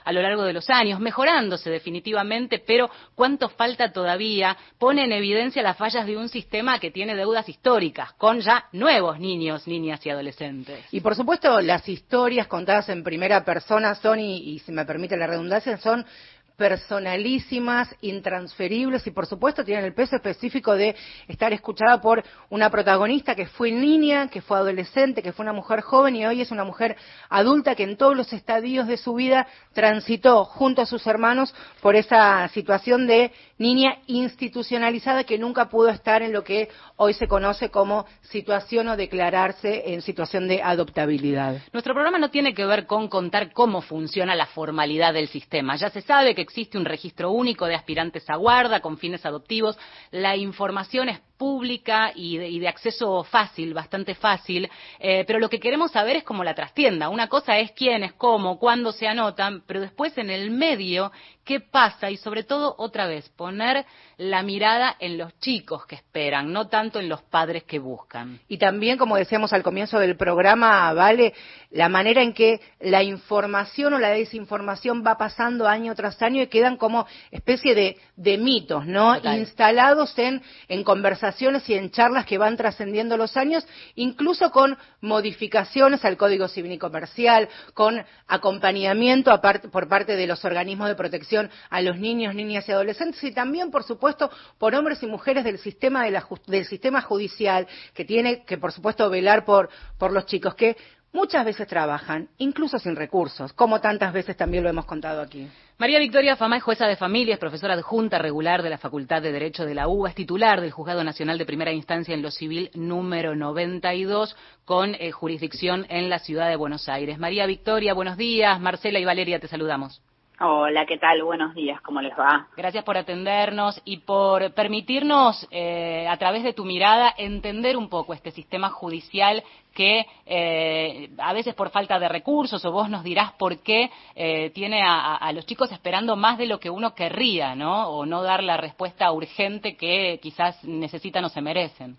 a lo largo de los años, mejorándose definitivamente, pero cuánto falta todavía, pone en evidencia las fallas de un sistema que tiene deudas históricas, con ya nuevos niños, niñas y adolescentes. Y por supuesto, las historias contadas en primera persona son, y, y si me permite la redundancia, son personalísimas, intransferibles y por supuesto tienen el peso específico de estar escuchada por una protagonista que fue niña, que fue adolescente, que fue una mujer joven y hoy es una mujer adulta que en todos los estadios de su vida transitó junto a sus hermanos por esa situación de niña institucionalizada que nunca pudo estar en lo que hoy se conoce como situación o declararse en situación de adoptabilidad. Nuestro programa no tiene que ver con contar cómo funciona la formalidad del sistema. Ya se sabe que existe un registro único de aspirantes a guarda con fines adoptivos. La información es pública y de, y de acceso fácil, bastante fácil, eh, pero lo que queremos saber es cómo la trastienda. Una cosa es quiénes, cómo, cuándo se anotan, pero después en el medio, qué pasa y sobre todo, otra vez, poner la mirada en los chicos que esperan, no tanto en los padres que buscan. Y también, como decíamos al comienzo del programa, vale la manera en que la información o la desinformación va pasando año tras año y quedan como especie de, de mitos, ¿no? Total. Instalados en, en conversaciones y en charlas que van trascendiendo los años, incluso con modificaciones al Código Civil y Comercial, con acompañamiento por parte de los organismos de protección a los niños, niñas y adolescentes y también, por supuesto, por hombres y mujeres del sistema, de la del sistema judicial que tiene que, por supuesto, velar por, por los chicos que muchas veces trabajan, incluso sin recursos, como tantas veces también lo hemos contado aquí. María Victoria Fama es jueza de familia, es profesora adjunta regular de la Facultad de Derecho de la UBA, es titular del Juzgado Nacional de Primera Instancia en lo Civil número 92, con eh, jurisdicción en la ciudad de Buenos Aires. María Victoria, buenos días. Marcela y Valeria, te saludamos. Hola, ¿qué tal? Buenos días, ¿cómo les va? Gracias por atendernos y por permitirnos, eh, a través de tu mirada, entender un poco este sistema judicial que eh, a veces por falta de recursos, o vos nos dirás por qué, eh, tiene a, a- los chicos esperando más de lo que uno querría, ¿no? O no dar la respuesta urgente que quizás necesitan o se merecen.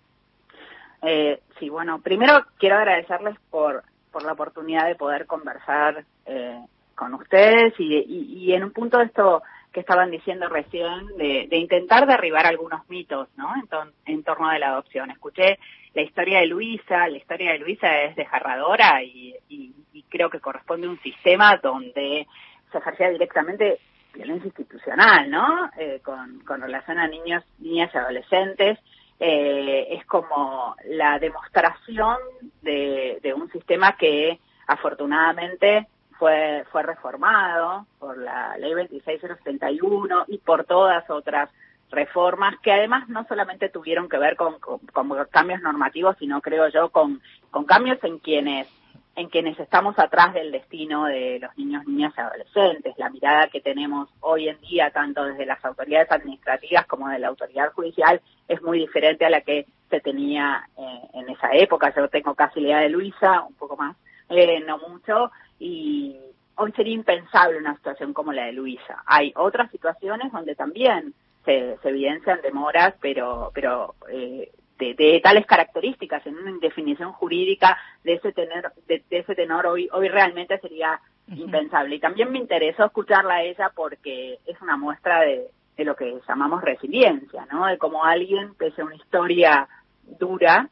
Eh, sí, bueno, primero quiero agradecerles por, por la oportunidad de poder conversar eh, con ustedes y, y, y en un punto de esto que estaban diciendo recién, de, de intentar derribar algunos mitos, ¿no? En, ton- en torno a la adopción. Escuché la historia de Luisa, la historia de Luisa es desgarradora y, y, creo que corresponde a un sistema donde se ejercía directamente violencia institucional, ¿no? Eh, con, con relación a niños, niñas y adolescentes. Eh, es como la demostración de, de un sistema que afortunadamente fue, fue reformado por la ley 26071 y por todas otras reformas que además no solamente tuvieron que ver con, con- cambios normativos, sino creo yo con, con cambios en quienes en quienes estamos atrás del destino de los niños, niñas y adolescentes. La mirada que tenemos hoy en día, tanto desde las autoridades administrativas como de la autoridad judicial, es muy diferente a la que se tenía eh, en esa época. Yo tengo casi la edad de Luisa, un poco más, eh, no mucho, y hoy sería impensable una situación como la de Luisa. Hay otras situaciones donde también se, se evidencian demoras, pero, pero eh, de, de tales características en una indefinición jurídica de ese tener, de, de ese tenor hoy, hoy realmente sería impensable. Y también me interesó escucharla a ella porque es una muestra de, de lo que llamamos resiliencia, ¿no? De cómo alguien, pese a una historia dura,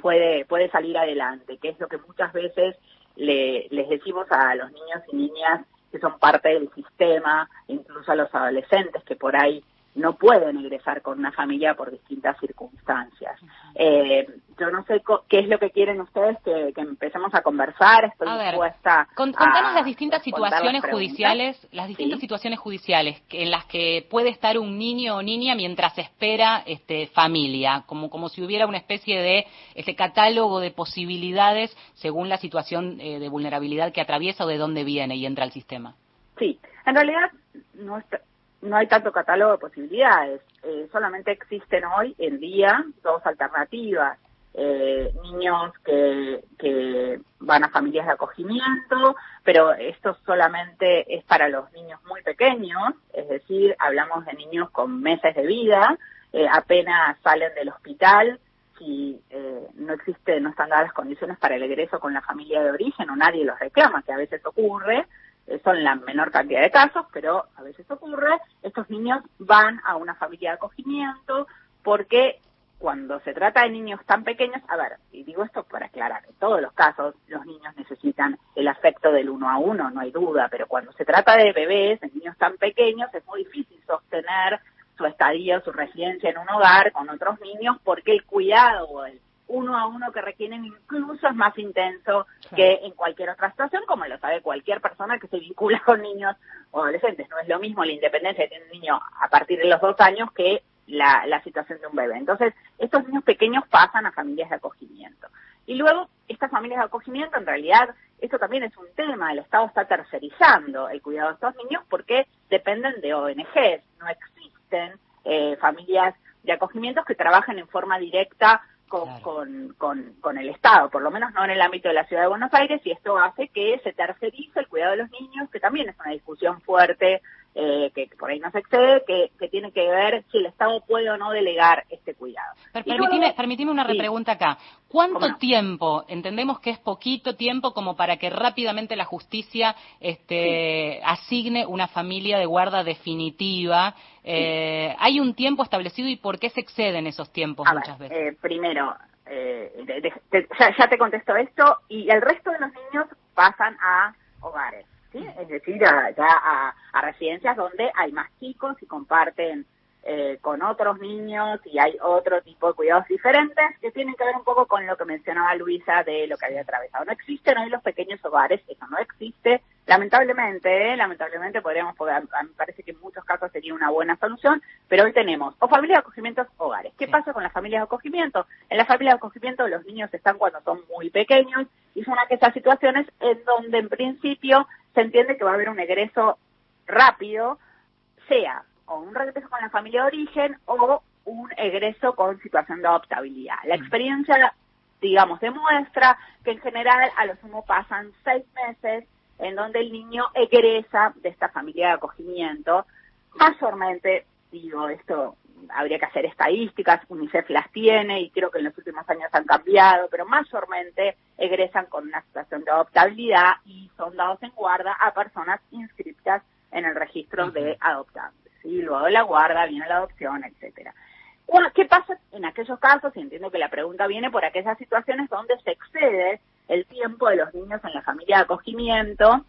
puede, puede salir adelante, que es lo que muchas veces le, les decimos a los niños y niñas que son parte del sistema, incluso a los adolescentes que por ahí no pueden ingresar con una familia por distintas circunstancias. Eh, yo no sé co- qué es lo que quieren ustedes que, que empecemos a conversar, estoy A ver, dispuesta Con- a contanos las distintas situaciones las judiciales, las distintas situaciones judiciales en las que puede estar un niño o niña mientras espera este, familia, como, como si hubiera una especie de este catálogo de posibilidades según la situación eh, de vulnerabilidad que atraviesa o de dónde viene y entra al sistema. Sí, en realidad no, está- no hay tanto catálogo de posibilidades, eh, solamente existen hoy en día dos alternativas. Eh, niños que, que van a familias de acogimiento, pero esto solamente es para los niños muy pequeños, es decir, hablamos de niños con meses de vida, eh, apenas salen del hospital, si eh, no existe, no están dadas las condiciones para el egreso con la familia de origen o nadie los reclama, que a veces ocurre, son la menor cantidad de casos, pero a veces ocurre, estos niños van a una familia de acogimiento porque cuando se trata de niños tan pequeños, a ver, y digo esto para aclarar, en todos los casos los niños necesitan el afecto del uno a uno, no hay duda, pero cuando se trata de bebés, de niños tan pequeños, es muy difícil sostener su estadía o su residencia en un hogar con otros niños porque el cuidado o el uno a uno que requieren incluso es más intenso que en cualquier otra situación, como lo sabe cualquier persona que se vincula con niños o adolescentes. No es lo mismo la independencia tiene un niño a partir de los dos años que la, la situación de un bebé. Entonces, estos niños pequeños pasan a familias de acogimiento. Y luego, estas familias de acogimiento, en realidad, esto también es un tema, el Estado está tercerizando el cuidado de estos niños porque dependen de ONGs, no existen eh, familias de acogimiento que trabajen en forma directa con, con, con, con, el Estado, por lo menos no en el ámbito de la Ciudad de Buenos Aires, y esto hace que se tercerice el cuidado de los niños, que también es una discusión fuerte eh, que por ahí no se excede, que, que, tiene que ver si el Estado puede o no delegar este cuidado. permitime, una repregunta acá. ¿Cuánto tiempo, entendemos que es poquito tiempo como para que rápidamente la justicia este, asigne una familia de guarda definitiva? Eh, ¿Hay un tiempo establecido y por qué se exceden esos tiempos muchas veces? Eh, primero, eh, ya, ya te contesto esto, y el resto de los niños pasan a hogares. ¿Sí? Es decir, ya a, a, residencias donde hay más chicos y comparten eh, con otros niños y hay otro tipo de cuidados diferentes que tienen que ver un poco con lo que mencionaba Luisa de lo que había atravesado. No existen hoy los pequeños hogares, eso no existe. Lamentablemente, ¿eh? lamentablemente podríamos, poder, a mí me parece que en muchos casos sería una buena solución, pero hoy tenemos o familias de acogimiento hogares. ¿Qué pasa con las familias de acogimiento? En las familias de acogimiento los niños están cuando son muy pequeños y son aquellas situaciones en donde en principio se entiende que va a haber un egreso rápido, sea o un regreso con la familia de origen o un egreso con situación de adoptabilidad. La mm. experiencia, digamos, demuestra que en general a lo sumo pasan seis meses en donde el niño egresa de esta familia de acogimiento. Mayormente, digo, esto habría que hacer estadísticas, UNICEF las tiene y creo que en los últimos años han cambiado, pero mayormente egresan con una situación de adoptabilidad y son dados en guarda a personas inscritas en el registro de adoptantes. ¿sí? Luego de la guarda viene la adopción, etcétera. ¿Qué pasa en aquellos casos? Entiendo que la pregunta viene por aquellas situaciones donde se excede el tiempo de los niños en la familia de acogimiento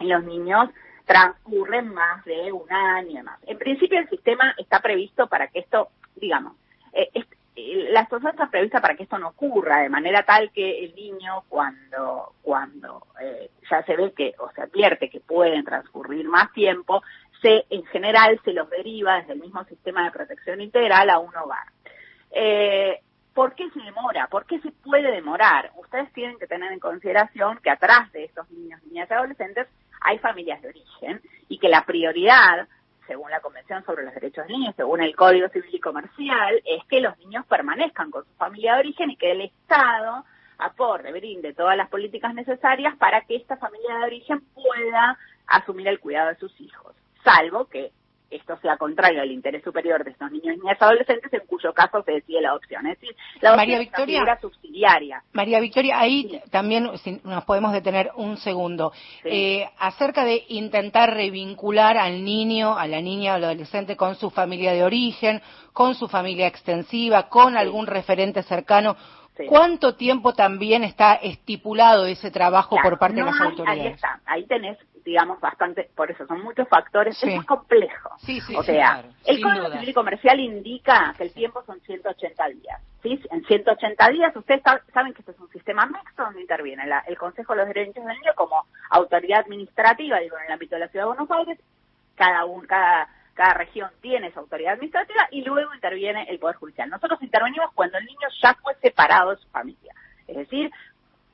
y los niños transcurren más de un año y demás. En principio el sistema está previsto para que esto, digamos, eh, eh, la situación está prevista para que esto no ocurra, de manera tal que el niño cuando, cuando eh, ya se ve que, o se advierte que pueden transcurrir más tiempo, se, en general se los deriva desde el mismo sistema de protección integral a un hogar. Eh, ¿Por qué se demora? ¿Por qué se puede demorar? Ustedes tienen que tener en consideración que atrás de estos niños, niñas y adolescentes hay familias de origen y que la prioridad, según la Convención sobre los Derechos de Niños, según el Código Civil y Comercial, es que los niños permanezcan con su familia de origen y que el Estado aporte, brinde todas las políticas necesarias para que esta familia de origen pueda asumir el cuidado de sus hijos salvo que esto sea contrario al interés superior de estos niños y niñas adolescentes, en cuyo caso se decide la adopción. Es decir, la María Victoria, es subsidiaria. María Victoria, ahí también nos podemos detener un segundo. Eh, acerca de intentar revincular al niño, a la niña o al adolescente con su familia de origen, con su familia extensiva, con algún referente cercano. ¿Cuánto tiempo también está estipulado ese trabajo por parte de las autoridades? Ahí está, ahí tenés digamos, bastante, por eso son muchos factores, es muy complejo. o sea, el Código Civil y Comercial indica que el tiempo son 180 días. ¿sí? En 180 días, ustedes saben que este es un sistema mixto donde interviene el Consejo de los Derechos del Niño como autoridad administrativa, digo, en el ámbito de la Ciudad de Buenos Aires, cada, un, cada, cada región tiene su autoridad administrativa y luego interviene el Poder Judicial. Nosotros intervenimos cuando el niño ya fue separado de su familia. Es decir,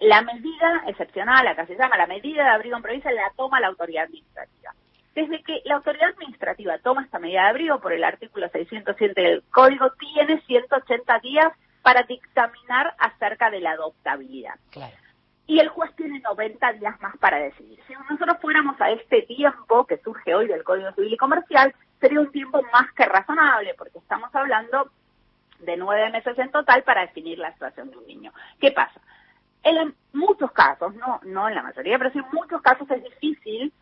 la medida excepcional, acá se llama, la medida de abrigo en provincia la toma la autoridad administrativa. Desde que la autoridad administrativa toma esta medida de abrigo por el artículo 607 del Código, tiene 180 días para dictaminar acerca de la adoptabilidad. y el juez tiene 90 días más para decidir. Si nosotros fuéramos a este tiempo que surge hoy del Código Civil y Comercial, sería un tiempo más que razonable, porque estamos hablando de nueve meses en total para definir la situación de un niño. ¿Qué pasa? En muchos casos, no, no en la mayoría, pero sí en muchos casos es difícil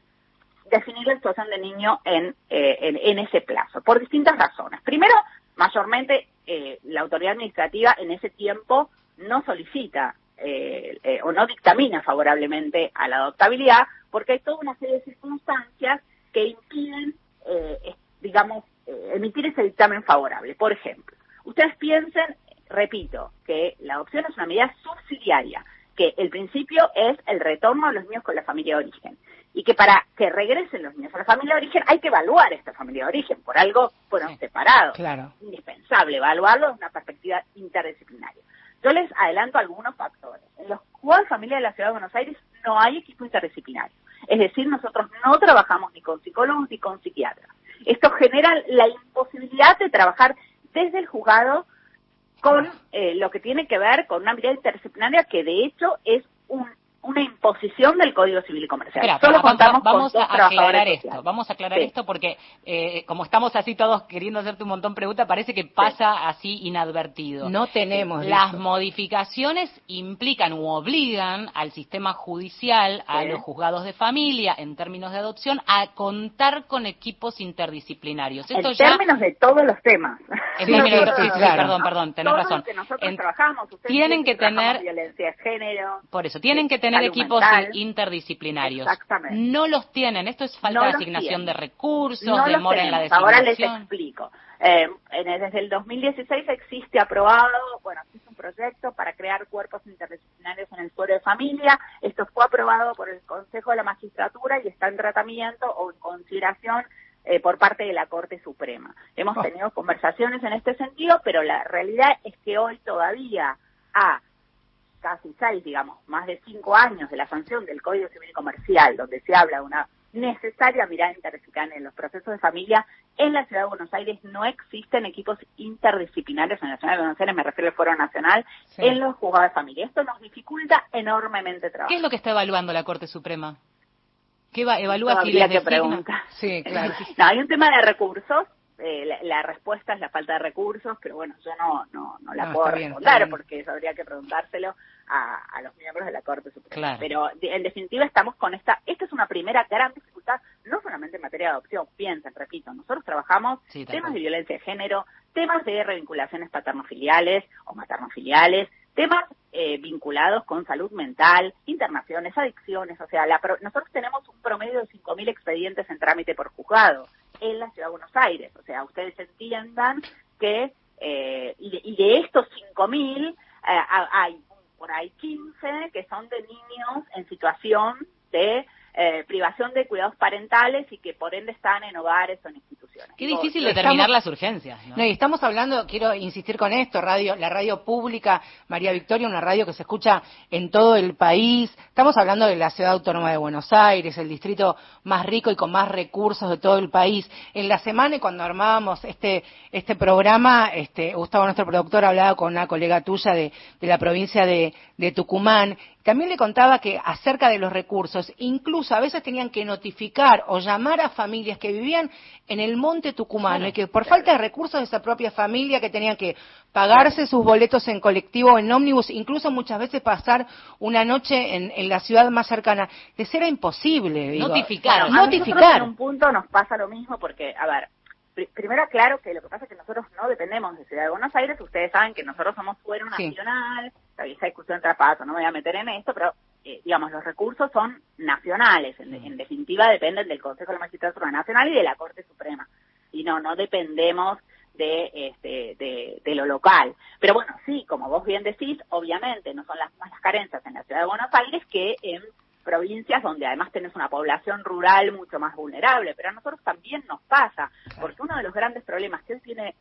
definir la situación del niño en, eh, en, ese plazo, por distintas razones. Primero, mayormente eh, la autoridad administrativa en ese tiempo no solicita eh, eh, o no dictamina favorablemente a la adoptabilidad, porque hay toda una serie de circunstancias que impiden, eh, digamos, emitir ese dictamen favorable. Por ejemplo, ustedes piensen, repito, que la adopción es una medida subsidiaria, que el principio es el retorno a los niños con la familia de origen y que para que regresen los niños a la familia de origen hay que evaluar esta familia de origen, por algo fueron separados. Claro. Indispensable evaluarlo desde una perspectiva interdisciplinaria. Yo les adelanto algunos factores. En los cuales familia de la Ciudad de Buenos Aires no hay equipo interdisciplinario. Es decir, nosotros no trabajamos ni con psicólogos ni con psiquiatras. Esto genera la imposibilidad de trabajar desde el juzgado con eh, lo que tiene que ver con una mirada interdisciplinaria que de hecho es un una imposición del Código Civil y Comercial. Espera, Solo vamos, contamos vamos con a dos aclarar esto, sociales. vamos a aclarar Sí. esto porque eh, como estamos así todos queriendo hacerte un montón de preguntas, parece que pasa así inadvertido. No tenemos Las eso. modificaciones implican u obligan al sistema judicial, a Sí. los juzgados de familia, en términos de adopción, a contar con equipos interdisciplinarios. Esto En ya términos de todos los temas. en Sí, términos de- claro. perdón, perdón, tenés Todo razón. que nosotros En- trabajamos, ustedes tienen que trabajamos tener violencia de género. por eso, tienen Sí, que tener salud equipos mental. interdisciplinarios. Exactamente. No los tienen. Esto es falta No de asignación tienen. de recursos, No demora en la tenemos. Ahora les designación. explico. Eh, en el- desde el 2016 existe aprobado, bueno, existe un proyecto para crear cuerpos interdisciplinarios en el foro de familia. Esto fue aprobado por el Consejo de la Magistratura y está en tratamiento o en consideración eh, por parte de la Corte Suprema. Hemos Oh. tenido conversaciones en este sentido, pero la realidad es que hoy todavía a casi seis, digamos, más de cinco años de la sanción del Código Civil y Comercial, donde se habla de una necesaria mirada interdisciplinaria en los procesos de familia, en la Ciudad de Buenos Aires no existen equipos interdisciplinarios en la Ciudad de Buenos Aires, me refiero al Foro Nacional, Sí. en los juzgados de familia. Esto nos dificulta enormemente el trabajo. ¿Qué es lo que está evaluando la Corte Suprema? ¿Qué va, evalúa si Todavía les que designa? pregunta. Sí, claro. No, hay un tema de recursos. eh, la, la respuesta es la falta de recursos, pero bueno, yo no no, no la No, puedo bien, responder porque eso habría que preguntárselo a, a los miembros de la Corte Suprema. Claro. Pero de- en definitiva estamos con esta, esta es una primera gran dificultad, no solamente en materia de adopción, piensen, repito, nosotros trabajamos Sí, temas de violencia de género, temas de revinculaciones paternofiliales o maternofiliales, temas eh, vinculados con salud mental, internaciones, adicciones, o sea, la pro- nosotros tenemos un promedio de 5.000 expedientes en trámite por juzgado en la Ciudad de Buenos Aires, o sea, ustedes entiendan que, eh, y, de, y de estos 5.000, eh, ha- hay por ahí 15 que son de niños en situación de eh, privación de cuidados parentales y que por ende están en hogares o en instituciones. Qué difícil estamos- determinar las urgencias. ¿no? No, y estamos hablando, quiero insistir con esto, radio, la radio pública María Victoria, una radio que se escucha en todo el país. Estamos hablando de la ciudad autónoma de Buenos Aires, el distrito más rico y con más recursos de todo el país. En la semana y cuando armábamos este este programa, este Gustavo, nuestro productor, hablaba con una colega tuya de, de la provincia de, de Tucumán. También le contaba que acerca de los recursos, incluso a veces tenían que notificar o llamar a familias que vivían en el monte tucumano y que por falta de recursos de esa propia familia que tenían que pagarse sus boletos en colectivo o en ómnibus, incluso muchas veces pasar una noche en, en la ciudad más cercana, les era imposible. digo. Notificar. Bueno, a notificar. en un punto nos pasa lo mismo porque, a ver, primero aclaro que lo que pasa es que nosotros no dependemos de Ciudad de Buenos Aires, ustedes saben que nosotros somos fuero Sí. nacional, esa discusión trapazo, no me voy a meter en esto, pero eh, digamos, los recursos son nacionales, en, en definitiva dependen del Consejo de la Magistratura Nacional y de la Corte Suprema, y no, no dependemos de, este, de, de lo local. Pero bueno, sí, como vos bien decís, obviamente no son las mismas las carencias en la ciudad de Buenos Aires que en provincias donde además tenés una población rural mucho más vulnerable, pero a nosotros también nos pasa, porque uno de los grandes problemas que hoy tiene,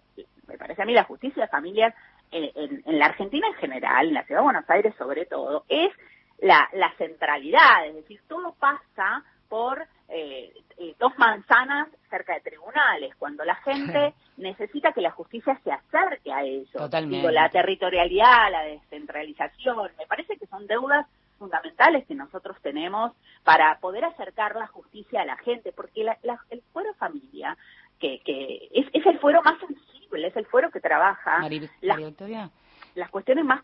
me parece a mí, la justicia de familias en, en- en la Argentina en general, en la ciudad de Buenos Aires sobre todo, es la, la centralidad, es decir, todo pasa por eh, eh, dos manzanas cerca de tribunales, cuando la gente necesita que la justicia se acerque a ellos. Totalmente. Digo, la territorialidad, la descentralización, me parece que son deudas fundamentales que nosotros tenemos para poder acercar la justicia a la gente, porque la- la- el fuero familia, que, que es, es el fuero más sensible, es el fuero que trabaja las, María Victoria. Las cuestiones más,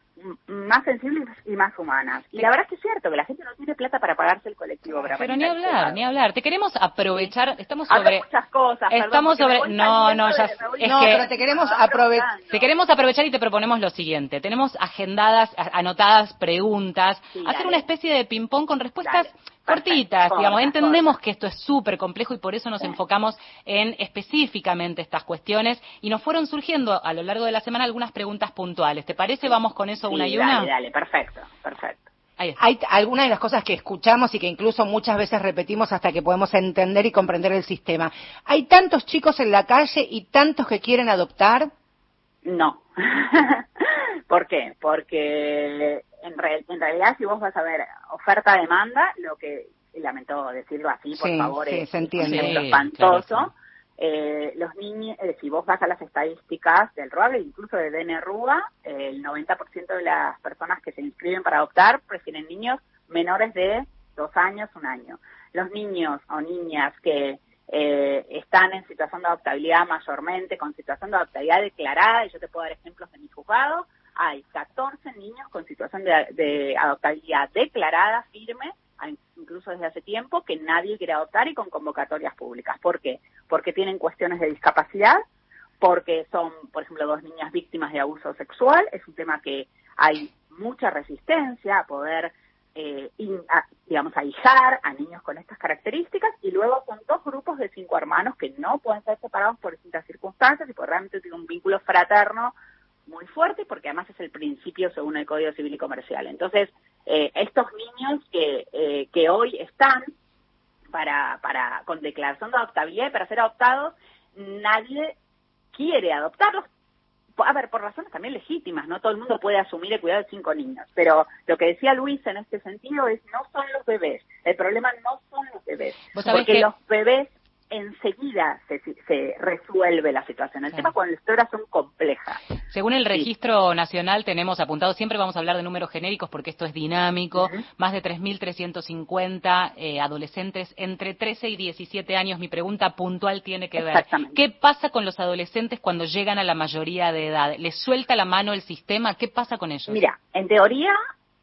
más sensibles y más humanas. Y la verdad es que es cierto, que la gente no tiene plata para pagarse el colectivo para Pero ni hablar, ni hablar. Te queremos aprovechar, estamos sobre... muchas cosas, Estamos sobre... No, no, ya... es No, que pero te queremos aprovechar. aprovechando. te queremos aprovechar y te proponemos lo siguiente. Tenemos agendadas, a- anotadas preguntas, Sí, hacer dale. una especie de ping-pong con respuestas Dale. Cortitas, digamos. Entendemos que esto es súper complejo y por eso nos Sí. enfocamos en específicamente estas cuestiones y nos fueron surgiendo a lo largo de la semana algunas preguntas puntuales. ¿Te parece? Vamos con eso una y una. Dale, dale, perfecto, perfecto. Hay algunas de las cosas que escuchamos y que incluso muchas veces repetimos hasta que podemos entender y comprender el sistema. Hay tantos chicos en la calle y tantos que quieren adoptar. No. ¿Por qué? Porque en, re- en realidad si vos vas a ver oferta-demanda, lo que, y lamento decirlo así, por Sí, favor, sí, es se entiende. un ejemplo Sí, espantoso. claro, Eh, los niños, eh, si vos vas a las estadísticas del RUAG e incluso de DNRUA, eh, el 90% de las personas que se inscriben para adoptar prefieren niños menores de dos años, un año. Los niños o niñas que eh, están en situación de adoptabilidad mayormente, con situación de adoptabilidad declarada, y yo te puedo dar ejemplos de mi juzgado, hay 14 niños con situación de, de adoptabilidad declarada, firme, incluso desde hace tiempo, que nadie quiere adoptar y con convocatorias públicas. ¿Por qué? Porque tienen cuestiones de discapacidad, porque son, por ejemplo, dos niñas víctimas de abuso sexual. Es un tema que hay mucha resistencia a poder, eh, in- a- digamos, ahijar a niños con estas características. Y luego son dos grupos de cinco hermanos que no pueden ser separados por distintas circunstancias y porque realmente tienen un vínculo fraterno muy fuerte porque además es el principio según el Código Civil y Comercial. Entonces, eh, estos niños que, eh, que hoy están para, para, con declaración de adoptabilidad y para ser adoptados, nadie quiere adoptarlos. A ver, por razones también legítimas, no todo el mundo puede asumir el cuidado de cinco niños, pero lo que decía Luis en este sentido es no son los bebés, el problema no son los bebés, porque que- los bebés enseguida se, se resuelve la situación. El Claro. tema cuando las historias son complejas. Según el registro nacional tenemos apuntado, siempre vamos a hablar de números genéricos porque esto es dinámico, Ujú. más de 3.350 eh, adolescentes entre 13 y 17 años. Mi pregunta puntual tiene que ver. ¿qué pasa con los adolescentes cuando llegan a la mayoría de edad? ¿Les suelta la mano el sistema? ¿Qué pasa con ellos? Mira, en teoría,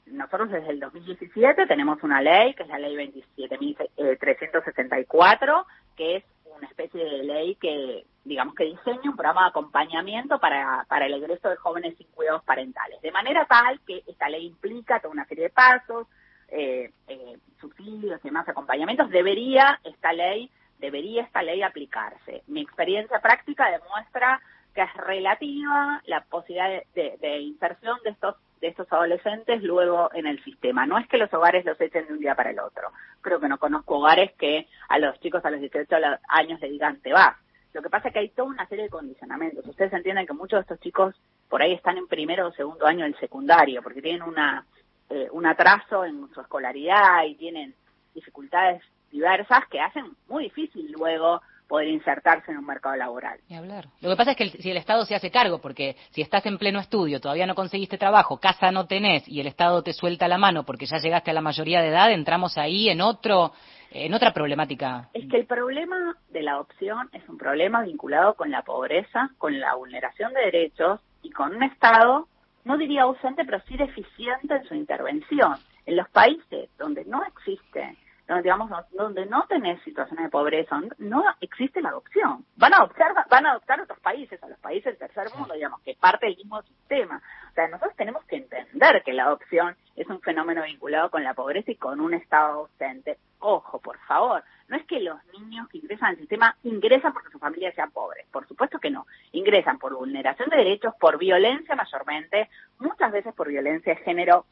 nosotros desde el 2017 tenemos una ley, que es la ley 27.364, que es una especie de ley que, digamos, que diseña un programa de acompañamiento para, para el egreso de jóvenes sin cuidados parentales. De manera tal que esta ley implica toda una serie de pasos, eh, eh, subsidios y demás acompañamientos. Debería esta ley, debería esta ley aplicarse. Mi experiencia práctica demuestra que es relativa la posibilidad de, de- de inserción de estos de estos adolescentes luego en el sistema. No es que los hogares los echen de un día para el otro. Creo que no conozco hogares que a los chicos a los 18 la- años le digan te vas. Lo que pasa es que hay toda una serie de condicionamientos. Ustedes entienden que muchos de estos chicos por ahí están en primero o segundo año del secundario porque tienen una eh, un atraso en su escolaridad y tienen dificultades diversas que hacen muy difícil luego poder insertarse en un mercado laboral. Ni hablar. Lo que pasa es que el- si el Estado se hace cargo, porque si estás en pleno estudio, todavía no conseguiste trabajo, casa no tenés y el Estado te suelta la mano porque ya llegaste a la mayoría de edad, entramos ahí en otro, en otra problemática. Es que el problema de la adopción es un problema vinculado con la pobreza, con la vulneración de derechos y con un Estado, no diría ausente, pero sí deficiente en su intervención. En los países donde no existe, donde digamos, donde no tenés situaciones de pobreza, no existe la adopción. Van a adoptar, van a adoptar otros países, a los países del tercer mundo, digamos, que parte del mismo sistema. O sea, nosotros tenemos que entender que la adopción es un fenómeno vinculado con la pobreza y con un Estado ausente. Ojo, por favor, no es que los niños que ingresan al sistema ingresan porque su familia sea pobre, por supuesto que no. Ingresan por vulneración de derechos, por violencia mayormente, muchas veces por violencia de género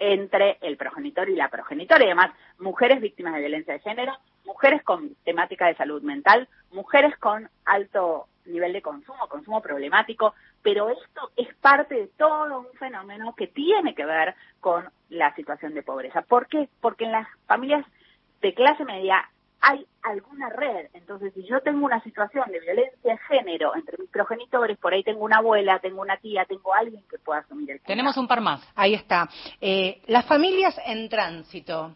entre el progenitor y la progenitora y además mujeres víctimas de violencia de género, mujeres con temática de salud mental, mujeres con alto nivel de consumo, consumo problemático, pero esto es parte de todo un fenómeno que tiene que ver con la situación de pobreza. ¿Por qué? Porque en las familias de clase media hay alguna red. Entonces, si yo tengo una situación de violencia de género entre mis progenitores, por ahí tengo una abuela, tengo una tía, tengo alguien que pueda asumir el cuidado. Tenemos un par más. Ahí está. Eh, las familias en tránsito,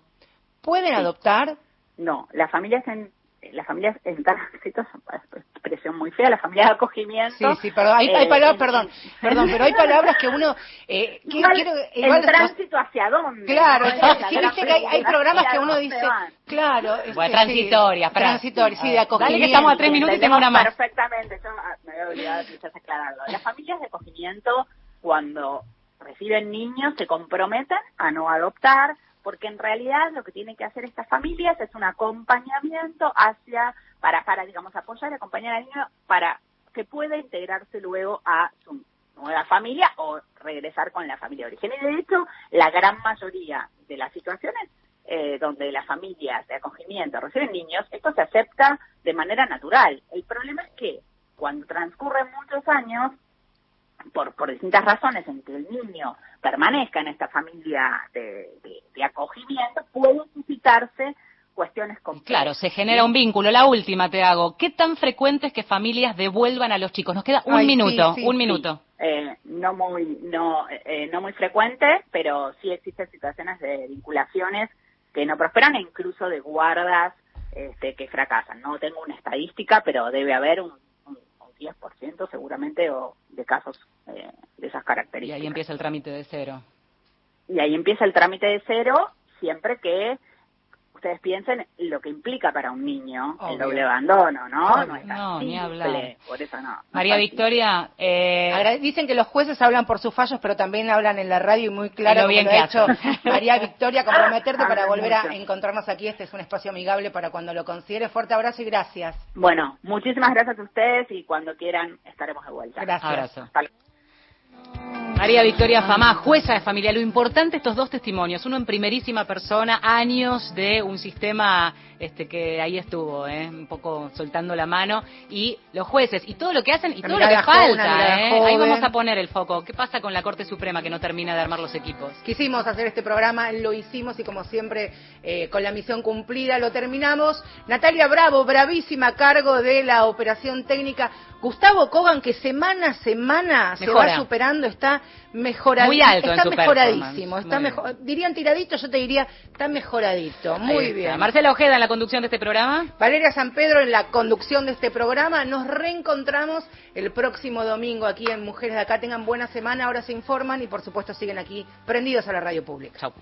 ¿pueden adoptar? No, las familias en las familias en tránsito es una expresión muy fea, las familias de acogimiento. Sí, sí, perdón, hay, hay eh, palabras, perdón, perdón, pero hay palabras que uno... Eh, que Igual, quiero- ¿El igual- tránsito hacia dónde? Claro, ¿no? sí, sí, viste que hay, programas que ¿Hacia uno dice, claro, este, Bueno, sí, transitorias, pará. transitorias, sí, de Dale acogimiento. que estamos a tres minutos y tengo una más. Perfectamente, yo ah, me había olvidado quizás aclararlo. Las familias de acogimiento, cuando reciben niños, se comprometen a no adoptar, porque en realidad lo que tienen que hacer estas familias es un acompañamiento hacia, para, para digamos, apoyar y acompañar al niño para que pueda integrarse luego a su nueva familia o regresar con la familia de origen. Y de hecho, la gran mayoría de las situaciones eh, donde las familias de acogimiento reciben niños, esto se acepta de manera natural. El problema es que cuando transcurren muchos años, por, por distintas razones en que el niño permanezca en esta familia de, de- de acogimiento, pueden suscitarse cuestiones complejas. Claro, se genera un vínculo. La última te hago. ¿Qué tan frecuente es que familias devuelvan a los chicos? Nos queda un Ay, minuto, sí, un sí. minuto. Eh, no muy no eh, no muy frecuente, pero sí existen situaciones de vinculaciones que no prosperan e incluso de guardas este, que fracasan. No tengo una estadística, pero debe haber un 10% seguramente o de casos eh, de esas Y características. ahí empieza el trámite de cero. Y ahí empieza el trámite de cero, siempre que ustedes piensen lo que implica para un niño el doble abandono, ¿no? Obvio. No, es No, ni hablar. Por eso no. no María es Victoria, eh, Dicen que los jueces hablan por sus fallos, pero también hablan en la radio y muy claro lo bien lo que ha hecho. María Victoria, comprometerte para volver a encontrarnos aquí. Este es un espacio amigable para cuando lo considere. Fuerte abrazo y gracias. Bueno, muchísimas gracias a ustedes y cuando quieran estaremos de vuelta. Gracias. Abrazo. Hasta luego. María Victoria Famá, jueza de familia. Lo importante estos dos testimonios, uno en primerísima persona, años de un sistema este que ahí estuvo, ¿eh? un poco soltando la mano, y los jueces, y todo lo que hacen, y todo lo que falta. ¿eh? Ahí vamos a poner el foco. ¿Qué pasa con la Corte Suprema que no termina de armar los equipos? Quisimos hacer este programa, lo hicimos y como siempre eh, con la misión cumplida lo terminamos. Natalia Bravo, bravísima a cargo de la operación técnica. Gustavo Kogan, que semana a semana se va superando, está mejorado. Muy alto en está su mejoradísimo. Está mejor, dirían tiradito, yo te diría, está mejoradito. Muy está. bien. Marcela Ojeda en la conducción de este programa. Valeria San Pedro en la conducción de este programa. Nos reencontramos el próximo domingo aquí en Mujeres de Acá. Tengan buena semana, ahora se informan y por supuesto siguen aquí prendidos a la radio pública. Chau.